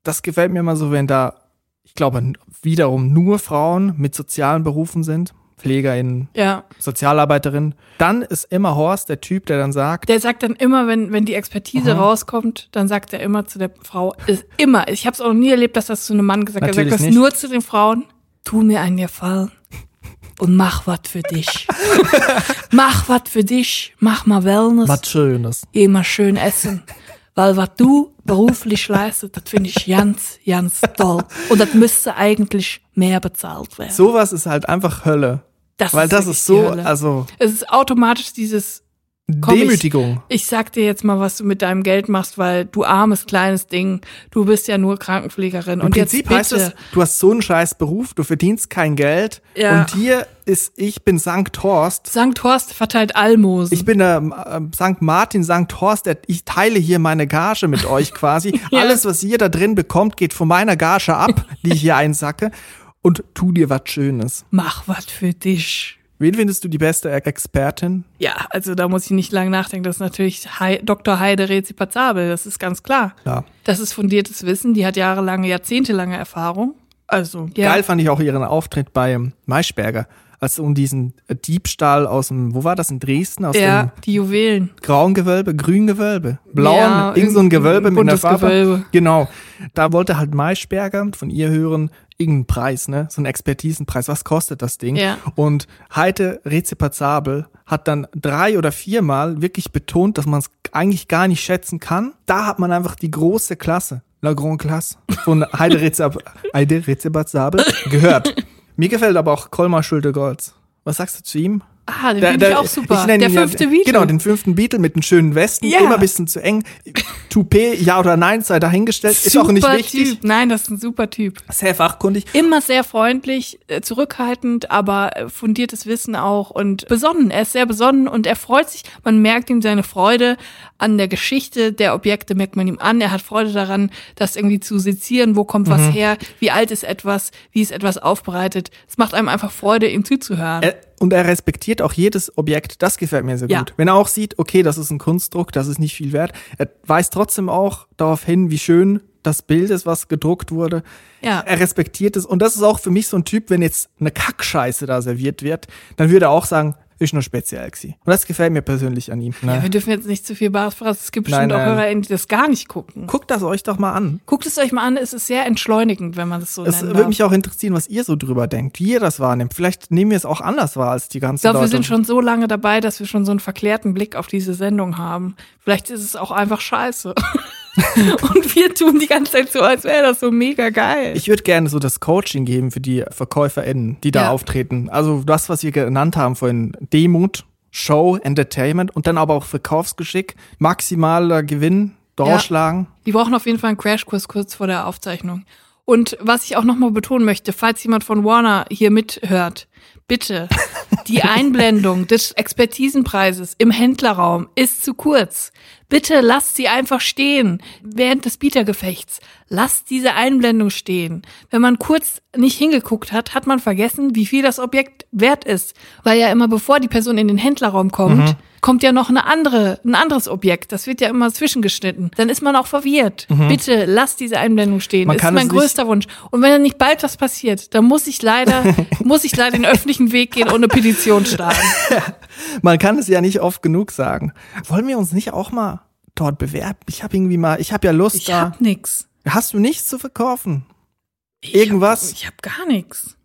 Speaker 2: das gefällt mir immer so, wenn da, ich glaube, wiederum nur Frauen mit sozialen Berufen sind. PflegerInnen,
Speaker 1: Ja.
Speaker 2: Sozialarbeiterin, dann ist immer Horst der Typ, der dann sagt,
Speaker 1: Der sagt dann immer, wenn, wenn die Expertise rauskommt, dann sagt er immer zu der Frau, ist immer, ich habe es auch noch nie erlebt, dass das zu einem Mann gesagt hat, er sagt das
Speaker 2: nicht.
Speaker 1: nur zu den Frauen, tu mir einen Gefallen und mach was für dich. mach was für dich, mach mal Wellness,
Speaker 2: was Schönes.
Speaker 1: geh mal schön essen. Weil was du beruflich leistest, das finde ich ganz, ganz toll. Und das müsste eigentlich mehr bezahlt werden.
Speaker 2: Sowas ist halt einfach Hölle.
Speaker 1: Das
Speaker 2: Weil das
Speaker 1: wirklich
Speaker 2: ist so, also
Speaker 1: es ist automatisch dieses Komm, ich-
Speaker 2: Demütigung.
Speaker 1: Ich sag dir jetzt mal, was du mit deinem Geld machst, weil du armes kleines Ding, du bist ja nur Krankenpflegerin.
Speaker 2: Im
Speaker 1: und
Speaker 2: Prinzip
Speaker 1: jetzt
Speaker 2: heißt
Speaker 1: bitte,
Speaker 2: es, du hast so einen scheiß Beruf, du verdienst kein Geld
Speaker 1: Ja.
Speaker 2: und hier ist, ich bin Sankt Horst.
Speaker 1: St. Horst verteilt Almosen.
Speaker 2: Ich bin der äh, St. Martin, Sankt Horst, ich teile hier meine Gage mit euch quasi.
Speaker 1: Ja.
Speaker 2: Alles, was ihr da drin bekommt, geht von meiner Gage ab, die ich hier einsacke. Und tu dir was Schönes.
Speaker 1: Mach was für dich.
Speaker 2: Wen findest du die beste Expertin?
Speaker 1: Ja, also da muss ich nicht lange nachdenken. Das ist natürlich Hei Dr. Heide Rezipazabel, das ist ganz klar.
Speaker 2: Ja.
Speaker 1: Das ist fundiertes Wissen, die hat jahrelange, jahrzehntelange Erfahrung. Also, ja.
Speaker 2: Geil fand ich auch ihren Auftritt bei ähm, Maischberger, als um diesen Diebstahl aus dem, wo war das, in Dresden? Aus
Speaker 1: Ja,
Speaker 2: dem
Speaker 1: die Juwelen.
Speaker 2: grauen Gewölbe, grünen Gewölbe, blauen,
Speaker 1: Ja,
Speaker 2: irgend so ein
Speaker 1: irgendein
Speaker 2: Gewölbe mit einer Farbe.
Speaker 1: Gewölbe.
Speaker 2: Genau. Da wollte halt Maischberger von ihr hören, irgendeinen Preis, ne? So einen Expertisenpreis. Was kostet das Ding?
Speaker 1: Ja.
Speaker 2: Und Heite Rezipazabel hat dann drei oder viermal wirklich betont, dass man es eigentlich gar nicht schätzen kann. Da hat man einfach die große Klasse, La Grande Classe von Heide, Rezipazabel gehört. Mir gefällt aber auch Kolmar Schulte-Golds. Was sagst du zu ihm?
Speaker 1: Ah, den finde ich auch super.
Speaker 2: nenn
Speaker 1: Der
Speaker 2: ihn ja-
Speaker 1: fünfte Beatle.
Speaker 2: Genau, den fünften Beatle mit den schönen Westen.
Speaker 1: Ja.
Speaker 2: Immer ein bisschen zu eng. Toupet, ja oder nein, sei dahingestellt. Ist auch nicht
Speaker 1: Super
Speaker 2: wichtig.
Speaker 1: Typ. Nein, das ist ein super Typ.
Speaker 2: Sehr fachkundig.
Speaker 1: Immer sehr freundlich, äh, zurückhaltend, aber äh, fundiertes Wissen auch und besonnen. Er ist sehr besonnen und er freut sich. Man merkt ihm seine Freude an der Geschichte der Objekte, merkt man ihm an. Er hat Freude daran, das irgendwie zu sezieren. Wo kommt
Speaker 2: Mhm.
Speaker 1: was her? Wie alt ist etwas? Wie ist etwas aufbereitet? Es macht einem einfach Freude, ihm zuzuhören.
Speaker 2: Er, und er respektiert auch jedes Objekt. Das gefällt mir sehr
Speaker 1: Ja.
Speaker 2: gut. Wenn er auch sieht, okay, das ist ein Kunstdruck, das ist nicht viel wert. Er weist trotzdem auch darauf hin, wie schön das Bild ist, was gedruckt wurde.
Speaker 1: Ja.
Speaker 2: Er respektiert es. Und das ist auch für mich so ein Typ, wenn jetzt eine Kackscheiße da serviert wird, dann würde er auch sagen, ist nur speziell gewesen. Und das gefällt mir persönlich an ihm.
Speaker 1: Ja, wir dürfen jetzt nicht zu viel Bares verraten. Es gibt bestimmt
Speaker 2: Nein,
Speaker 1: auch
Speaker 2: nein.
Speaker 1: HörerInnen, die das gar nicht gucken.
Speaker 2: Guckt das euch doch mal an.
Speaker 1: Guckt es euch mal an, es ist sehr entschleunigend, wenn man das so
Speaker 2: Es
Speaker 1: nennen
Speaker 2: würde
Speaker 1: darf.
Speaker 2: mich auch interessieren, was ihr so drüber denkt, wie ihr das wahrnehmt. Vielleicht nehmen wir es auch anders wahr als die ganzen
Speaker 1: Ich glaube, wir sind schon so lange dabei, dass wir schon so einen verklärten Blick auf diese Sendung haben. Vielleicht ist es auch einfach scheiße. Und wir tun die ganze Zeit so, als wäre das so mega geil.
Speaker 2: Ich würde gerne so das Coaching geben für die VerkäuferInnen, die da
Speaker 1: Ja.
Speaker 2: auftreten. Also das, was wir genannt haben vorhin, Demut, Show, Entertainment und dann aber auch Verkaufsgeschick, maximaler Gewinn, durchschlagen.
Speaker 1: Die brauchen auf jeden Fall einen Crashkurs kurz vor der Aufzeichnung. Und was ich auch nochmal betonen möchte, falls jemand von Warner hier mithört, bitte, die Einblendung des Expertisenpreises im Händlerraum ist zu kurz. Bitte lasst sie einfach stehen während des Bietergefechts. Lasst diese Einblendung stehen. Wenn man kurz nicht hingeguckt hat, hat man vergessen, wie viel das Objekt wert ist. Weil ja immer bevor die Person in den Händlerraum kommt,
Speaker 2: Mhm.
Speaker 1: Kommt ja noch eine andere, ein anderes Objekt. Das wird ja immer zwischengeschnitten. Dann ist man auch verwirrt. Bitte lasst diese Einblendung stehen.
Speaker 2: Mhm. Man
Speaker 1: das ist mein größter Wunsch. Und wenn dann nicht bald was passiert, dann muss ich leider, muss ich leider den öffentlichen Weg gehen und eine Petition starten.
Speaker 2: Man kann es ja nicht oft genug sagen. Wollen wir uns nicht auch mal dort bewerben? Ich habe irgendwie mal, ich habe ja Lust
Speaker 1: Ich
Speaker 2: da.
Speaker 1: hab nix.
Speaker 2: Hast du nichts zu verkaufen?
Speaker 1: Ich
Speaker 2: Irgendwas?
Speaker 1: Hab, ich hab gar nix.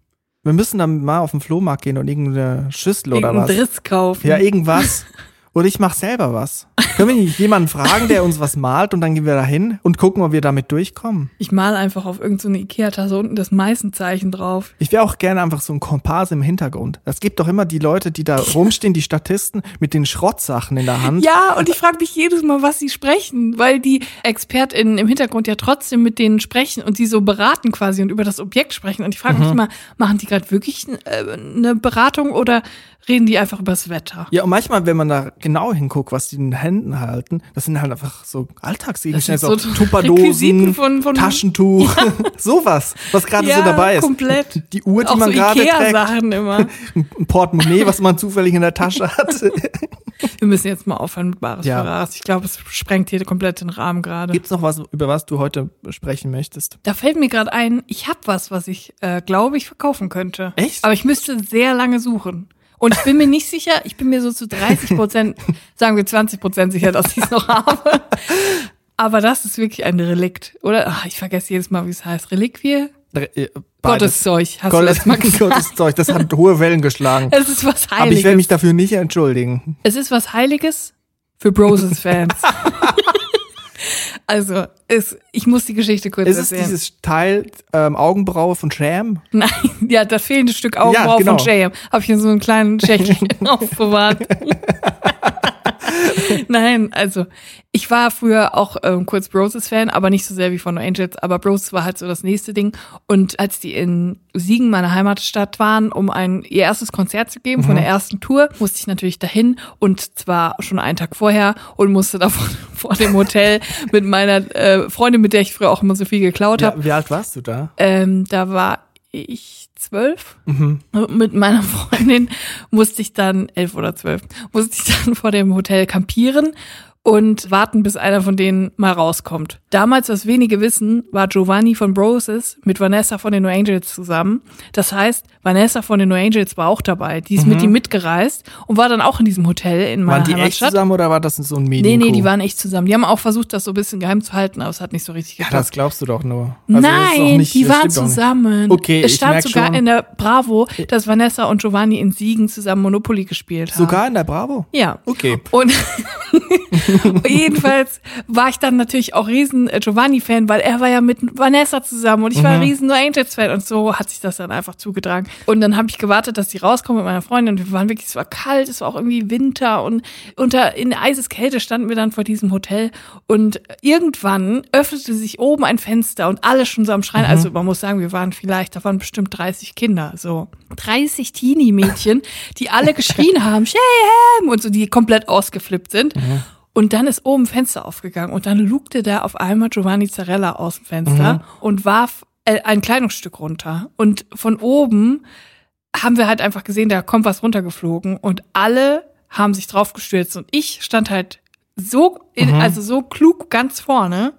Speaker 2: Wir müssen dann mal auf den Flohmarkt gehen und irgendeine Schüssel oder
Speaker 1: Irgendeinen
Speaker 2: was.
Speaker 1: Driss kaufen.
Speaker 2: Ja, irgendwas. Oder ich mach selber was. Können wir nicht jemanden fragen, der uns was malt und dann gehen wir da hin und gucken, ob wir damit durchkommen?
Speaker 1: Ich mal einfach auf irgendeine Ikea-Tasse unten das Meißenzeichen drauf.
Speaker 2: Ich wäre auch gerne einfach so ein Komparse im Hintergrund. Es gibt doch immer die Leute, die da rumstehen, die Statisten mit den Schrottsachen in der Hand.
Speaker 1: Ja, und ich frage mich jedes Mal, was sie sprechen, weil die ExpertInnen im Hintergrund ja trotzdem mit denen sprechen und sie so beraten quasi und über das Objekt sprechen. Und ich frage mich
Speaker 2: Mhm.
Speaker 1: immer, machen die gerade wirklich äh, eine Beratung oder reden die einfach übers Wetter?
Speaker 2: Ja, und manchmal, wenn man da genau hinguckt, was die in den Händen halten, das sind halt einfach so Alltagsgegenstände,
Speaker 1: Das
Speaker 2: so, Tupperdosen,
Speaker 1: von- von-
Speaker 2: Taschentuch, sowas, was gerade so dabei ist.
Speaker 1: komplett.
Speaker 2: Die Uhr, die
Speaker 1: Auch
Speaker 2: man
Speaker 1: so
Speaker 2: gerade trägt,
Speaker 1: Ikea-Sachen immer.
Speaker 2: ein Portemonnaie, was man zufällig in der Tasche hat.
Speaker 1: Wir müssen jetzt mal aufhören mit Bares
Speaker 2: Ja.
Speaker 1: Verras. Ich glaube, es sprengt hier komplett den Rahmen gerade.
Speaker 2: Gibt's noch was, über was du heute sprechen möchtest?
Speaker 1: Da fällt mir gerade ein, ich habe was, was ich äh, glaube, ich verkaufen könnte.
Speaker 2: Echt?
Speaker 1: Aber ich müsste sehr lange suchen. Und ich bin mir nicht sicher, ich bin mir so zu 30 Prozent, sagen wir 20 Prozent sicher, dass ich es noch habe. Aber das ist wirklich ein Relikt. Oder? Ach, ich vergesse jedes Mal, wie es heißt. Reliquie?
Speaker 2: Äh, beides.
Speaker 1: Gotteszeug, hast du
Speaker 2: Gottes,
Speaker 1: letztes Mal gesagt.
Speaker 2: Gottes Zeug, das hat hohe Wellen geschlagen.
Speaker 1: Es ist was
Speaker 2: Aber ich werde
Speaker 1: Heiliges.
Speaker 2: mich dafür nicht entschuldigen.
Speaker 1: Es ist was Heiliges für Broses-Fans. also, es, ich muss die Geschichte kurz
Speaker 2: Ist es
Speaker 1: erzählen.
Speaker 2: dieses Teil ähm, Augenbraue von Sham?
Speaker 1: Nein, ja, das fehlende Stück Augenbraue
Speaker 2: Ja, genau.
Speaker 1: von Jam. Habe ich in so einem kleinen Schächchen aufbewahrt. Nein, also ich war früher auch ähm, kurz Broses-Fan, aber nicht so sehr wie von No Angels, aber Bros war halt so das nächste Ding. Und als die in Siegen, meiner Heimatstadt, waren, um ein ihr erstes Konzert zu geben von der ersten Tour, musste ich natürlich dahin und zwar schon einen Tag vorher und musste da vor, dem Hotel mit meiner äh, Freundin, mit der ich früher auch immer so viel geklaut habe,
Speaker 2: Ja, wie alt warst du da?
Speaker 1: ähm, da war ich zwölf.
Speaker 2: Mhm.
Speaker 1: Mit meiner Freundin musste ich dann, elf oder zwölf, musste ich dann vor dem Hotel campieren und warten, bis einer von denen mal rauskommt. Damals, was wenige wissen, war Giovanni von Broses mit Vanessa von den No Angels zusammen. Das heißt, Vanessa von den No Angels war auch dabei. Die ist mit ihm mitgereist und war dann auch in diesem Hotel in meiner
Speaker 2: Mhm. Waren die echt
Speaker 1: Heimatstadt.
Speaker 2: zusammen oder war das so ein Medien?
Speaker 1: Nee, nee, die waren echt zusammen. Die haben auch versucht, das so ein bisschen geheim zu halten, aber es hat nicht so richtig
Speaker 2: Ja,
Speaker 1: geklappt.
Speaker 2: das glaubst du doch nur. Also
Speaker 1: Nein,
Speaker 2: nicht-
Speaker 1: die waren zusammen.
Speaker 2: Okay,
Speaker 1: es stand sogar
Speaker 2: schon.
Speaker 1: in der Bravo, dass Vanessa und Giovanni in Siegen zusammen Monopoly gespielt haben.
Speaker 2: Sogar in der Bravo?
Speaker 1: Ja.
Speaker 2: Okay.
Speaker 1: Und Jedenfalls war ich dann natürlich auch riesen äh, Giovanni-Fan, weil er war ja mit Vanessa zusammen und ich war riesen No Angels-Fan und so hat sich das dann einfach zugetragen. Und dann habe ich gewartet, dass sie rauskommen mit meiner Freundin. Und wir waren wirklich, es war kalt, es war auch irgendwie Winter. Und unter in Eiseskälte standen wir dann vor diesem Hotel. Und irgendwann öffnete sich oben ein Fenster und alle schon so am Schreien. Also man muss sagen, wir waren vielleicht, da waren bestimmt 30 Kinder, so. 30 Teenie-Mädchen, die alle geschrien haben, Shayham und so, die komplett ausgeflippt sind. Und dann ist oben Fenster aufgegangen. Und dann lugte da auf einmal Giovanni Zarella aus dem Fenster und warf ein Kleidungsstück runter. Und von oben haben wir halt einfach gesehen, da kommt was runtergeflogen und alle haben sich drauf gestürzt und ich stand halt so, in, also so klug ganz vorne,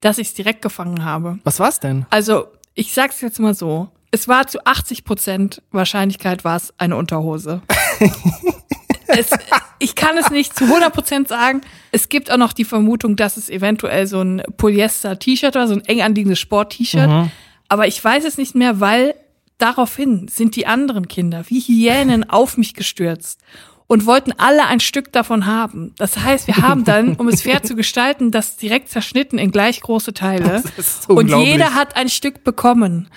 Speaker 1: dass ich es direkt gefangen habe.
Speaker 2: Was war's denn?
Speaker 1: Also, ich sag's jetzt mal so. Es war zu 80 Prozent Wahrscheinlichkeit war es eine Unterhose. es, ich kann es nicht zu 100 Prozent sagen. Es gibt auch noch die Vermutung, dass es eventuell so ein Polyester-T-Shirt war, so ein eng anliegendes Sport-T-Shirt. Aber ich weiß es nicht mehr, weil daraufhin sind die anderen Kinder wie Hyänen auf mich gestürzt und wollten alle ein Stück davon haben. Das heißt, wir haben dann, um es fair zu gestalten, das direkt zerschnitten in gleich große Teile.
Speaker 2: Das ist
Speaker 1: und
Speaker 2: unglaublich.
Speaker 1: jeder hat ein Stück bekommen.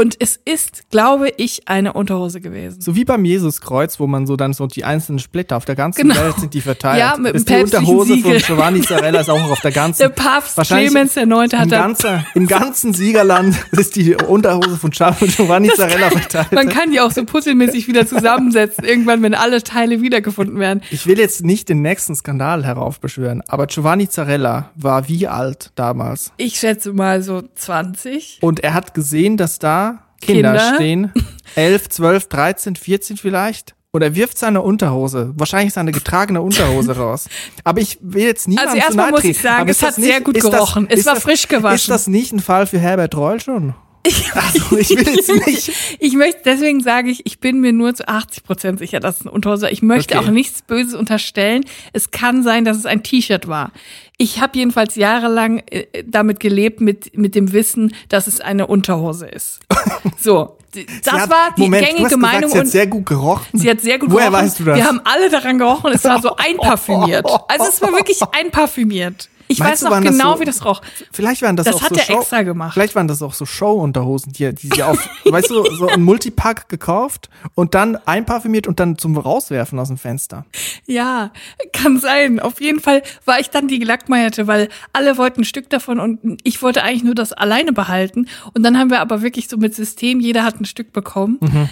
Speaker 1: Und es ist, glaube ich, eine Unterhose gewesen.
Speaker 2: So wie beim Jesuskreuz, wo man so dann so die einzelnen Splitter auf der ganzen
Speaker 1: Genau.
Speaker 2: Welt sind die verteilt.
Speaker 1: Ja, mit
Speaker 2: ist
Speaker 1: dem
Speaker 2: die Unterhose von
Speaker 1: Siegel.
Speaker 2: Giovanni Zarella ist auch auf der ganzen.
Speaker 1: Der Papst
Speaker 2: Wahrscheinlich
Speaker 1: Clemens der Neunte hat
Speaker 2: im, ganzen, Im ganzen Siegerland ist die Unterhose von Giovanni Zarella verteilt.
Speaker 1: Man kann die auch so puzzelmäßig wieder zusammensetzen, irgendwann, wenn alle Teile wiedergefunden werden.
Speaker 2: Ich will jetzt nicht den nächsten Skandal heraufbeschwören, aber Giovanni Zarella war wie alt damals?
Speaker 1: Ich schätze mal so 20.
Speaker 2: Und er hat gesehen, dass da Kinder,
Speaker 1: Kinder?
Speaker 2: stehen. 11, 12, 13, 14 vielleicht. Und er wirft seine Unterhose, wahrscheinlich seine getragene Unterhose raus. Aber ich will jetzt niemandem
Speaker 1: Also erstmal muss ich sagen, es hat sehr gut
Speaker 2: ist das-
Speaker 1: gerochen. Es war
Speaker 2: das-
Speaker 1: frisch gewaschen.
Speaker 2: Ist das nicht ein Fall für Herbert Reul schon? Also ich will jetzt nicht.
Speaker 1: Ich möchte, deswegen sage ich, ich bin mir nur zu 80 Prozent sicher, dass es eine Unterhose war. Ich möchte
Speaker 2: Okay.
Speaker 1: auch nichts Böses unterstellen. Es kann sein, dass es ein T-Shirt war. Ich habe jedenfalls jahrelang äh, damit gelebt, mit, mit dem Wissen, dass es eine Unterhose ist. So, das
Speaker 2: hat-
Speaker 1: war die
Speaker 2: Moment, du
Speaker 1: gängige
Speaker 2: hast gesagt,
Speaker 1: Meinung.
Speaker 2: Sie hat sehr gut gerochen.
Speaker 1: Sie hat sehr gut
Speaker 2: Woher
Speaker 1: gerochen.
Speaker 2: weißt du das?
Speaker 1: Wir haben alle daran gerochen. Es war so einparfümiert. Also es war wirklich einparfümiert. Ich
Speaker 2: Meinst
Speaker 1: weiß noch genau,
Speaker 2: so-
Speaker 1: wie das roch.
Speaker 2: Vielleicht waren das,
Speaker 1: Das
Speaker 2: auch
Speaker 1: hat
Speaker 2: so Show,
Speaker 1: extra gemacht.
Speaker 2: Vielleicht waren das auch so Show-Unterhosen, die, die sie auf, weißt du, so ein Multipack gekauft und dann einparfümiert und dann zum Rauswerfen aus dem Fenster.
Speaker 1: Ja, kann sein. Auf jeden Fall war ich dann die Gelackmeierte, weil alle wollten ein Stück davon und ich wollte eigentlich nur das alleine behalten. Und dann haben wir aber wirklich so mit System, jeder hat ein Stück bekommen.
Speaker 2: Mhm.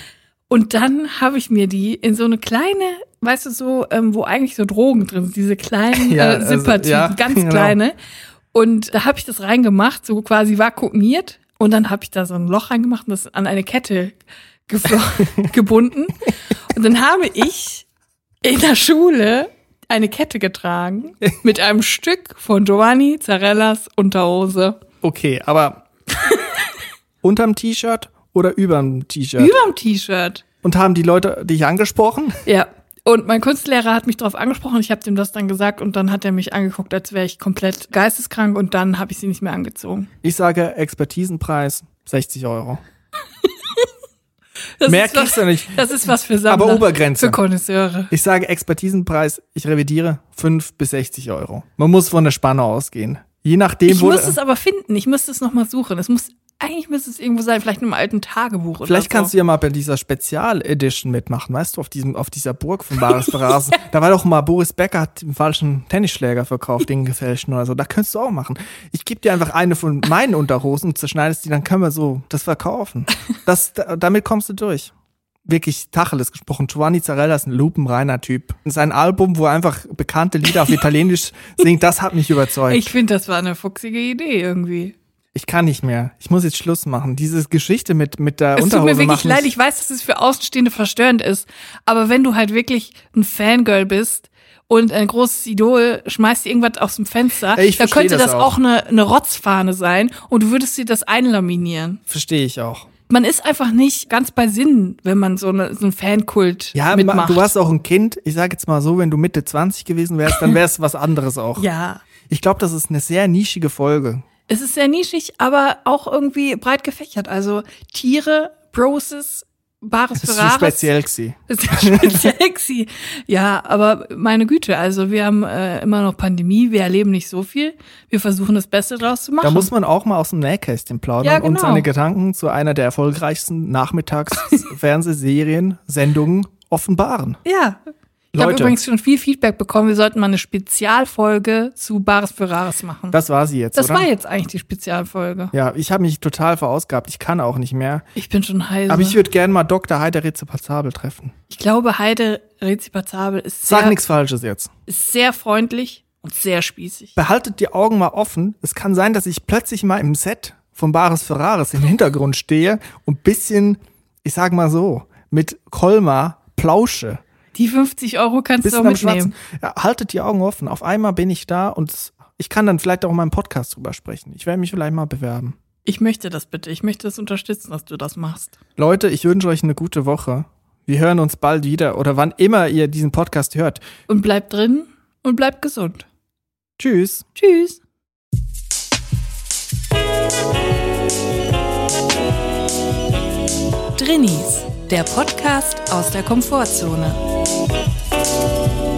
Speaker 1: Und dann habe ich mir die in so eine kleine, weißt du, so, ähm, wo eigentlich so Drogen drin sind, diese kleinen
Speaker 2: Ja,
Speaker 1: äh,
Speaker 2: also, ja,
Speaker 1: ganz
Speaker 2: genau.
Speaker 1: kleine. Und da habe ich das reingemacht, so quasi vakuumiert. Und dann habe ich da so ein Loch reingemacht und das an eine Kette gebunden. Und dann habe ich in der Schule eine Kette getragen mit einem Stück von Giovanni Zarellas Unterhose.
Speaker 2: Okay, aber unterm T-Shirt oder überm T-Shirt?
Speaker 1: Überm T-Shirt.
Speaker 2: Und haben die Leute dich angesprochen?
Speaker 1: Ja. Und mein Kunstlehrer hat mich darauf angesprochen. Ich habe dem das dann gesagt und dann hat er mich angeguckt, als wäre ich komplett geisteskrank und dann habe ich sie nicht mehr angezogen.
Speaker 2: Ich sage Expertisenpreis 60 Euro.
Speaker 1: Das
Speaker 2: Mehr
Speaker 1: ist was,
Speaker 2: kriegst du nicht.
Speaker 1: Das ist was für Sammler.
Speaker 2: Aber Obergrenze.
Speaker 1: Für Konnoisseure.
Speaker 2: Ich sage Expertisenpreis, ich revidiere 5 bis 60 Euro. Man muss von der Spanne ausgehen. Je nachdem,
Speaker 1: Ich
Speaker 2: wo.
Speaker 1: muss es aber finden. Ich müsste es nochmal suchen. Es muss, eigentlich müsste es irgendwo sein, vielleicht in einem alten Tagebuch oder
Speaker 2: Vielleicht
Speaker 1: so.
Speaker 2: kannst du ja mal bei dieser Spezial-Edition mitmachen, weißt du, auf diesem, auf dieser Burg von Baris Berasen. da war doch mal Boris Becker hat den falschen Tennisschläger verkauft, den gefälschten oder so. Da könntest du auch machen. Ich gebe dir einfach eine von meinen Unterhosen und zerschneidest die, dann können wir so das verkaufen. Das, da, damit kommst du durch. Wirklich Tacheles gesprochen. Giovanni Zarella ist ein lupenreiner Typ. Sein Album, wo er einfach bekannte Lieder auf Italienisch singt, das hat mich überzeugt.
Speaker 1: Ich finde, das war eine fuchsige Idee irgendwie.
Speaker 2: Ich kann nicht mehr. Ich muss jetzt Schluss machen. Diese Geschichte mit, mit der
Speaker 1: Es tut
Speaker 2: Unterhose
Speaker 1: mir wirklich
Speaker 2: macht mich-
Speaker 1: leid, ich weiß, dass es für Außenstehende verstörend ist, aber wenn du halt wirklich ein Fangirl bist und ein großes Idol, schmeißt dir irgendwas aus dem Fenster,
Speaker 2: Ja,
Speaker 1: da könnte
Speaker 2: das
Speaker 1: das
Speaker 2: auch.
Speaker 1: auch eine, eine Rotzfahne sein und du würdest dir das einlaminieren.
Speaker 2: Verstehe ich auch.
Speaker 1: Man ist einfach nicht ganz bei Sinn, wenn man so, eine, so einen Fankult
Speaker 2: Ja, ma-
Speaker 1: mitmacht.
Speaker 2: du warst auch ein Kind. Ich sage jetzt mal so, wenn du Mitte 20 gewesen wärst, dann wäre es was anderes auch.
Speaker 1: ja.
Speaker 2: Ich glaube, das ist eine sehr nischige Folge.
Speaker 1: Es ist sehr nischig, aber auch irgendwie breit gefächert. Also Tiere, Broses, Bares
Speaker 2: Das ist zu speziell gewesen.
Speaker 1: Das ist speziell sexy. Ja, aber meine Güte, also wir haben äh, immer noch Pandemie, wir erleben nicht so viel. Wir versuchen das Beste draus zu machen.
Speaker 2: Da muss man auch mal aus dem Nähkästchen plaudern
Speaker 1: Ja,
Speaker 2: und
Speaker 1: genau.
Speaker 2: seine Gedanken zu einer der erfolgreichsten Nachmittags-Fernsehserien, Sendungen offenbaren.
Speaker 1: ja. Ich habe übrigens schon viel Feedback bekommen, wir sollten mal eine Spezialfolge zu Bares für Rares machen.
Speaker 2: Das war sie jetzt,
Speaker 1: Das
Speaker 2: oder?
Speaker 1: war jetzt eigentlich die Spezialfolge.
Speaker 2: ja, ich habe mich total verausgabt. Ich kann auch nicht mehr.
Speaker 1: Ich bin schon heiser.
Speaker 2: Aber ich würde gerne mal Dr. Heider Rezepazabel treffen.
Speaker 1: Ich glaube, Heide Rezipazabel ist
Speaker 2: Sag
Speaker 1: sehr,
Speaker 2: nichts Falsches jetzt.
Speaker 1: ist sehr freundlich und sehr spießig.
Speaker 2: Behaltet die Augen mal offen. Es kann sein, dass ich plötzlich mal im Set von Bares Ferraris im Hintergrund stehe und bisschen, ich sag mal so, mit Kolmar plausche.
Speaker 1: Die 50 Euro kannst du
Speaker 2: Bisschen
Speaker 1: auch
Speaker 2: am
Speaker 1: mitnehmen.
Speaker 2: Ja, haltet die Augen offen. Auf einmal bin ich da und ich kann dann vielleicht auch in meinem Podcast drüber sprechen. Ich werde mich vielleicht mal bewerben.
Speaker 1: Ich möchte das bitte. Ich möchte das unterstützen, dass du das machst.
Speaker 2: Leute, ich wünsche euch eine gute Woche. Wir hören uns bald wieder oder wann immer ihr diesen Podcast hört.
Speaker 1: Und bleib drin und bleib gesund.
Speaker 2: Tschüss.
Speaker 1: Tschüss. Drinnies, der Podcast aus der Komfortzone. Thank you.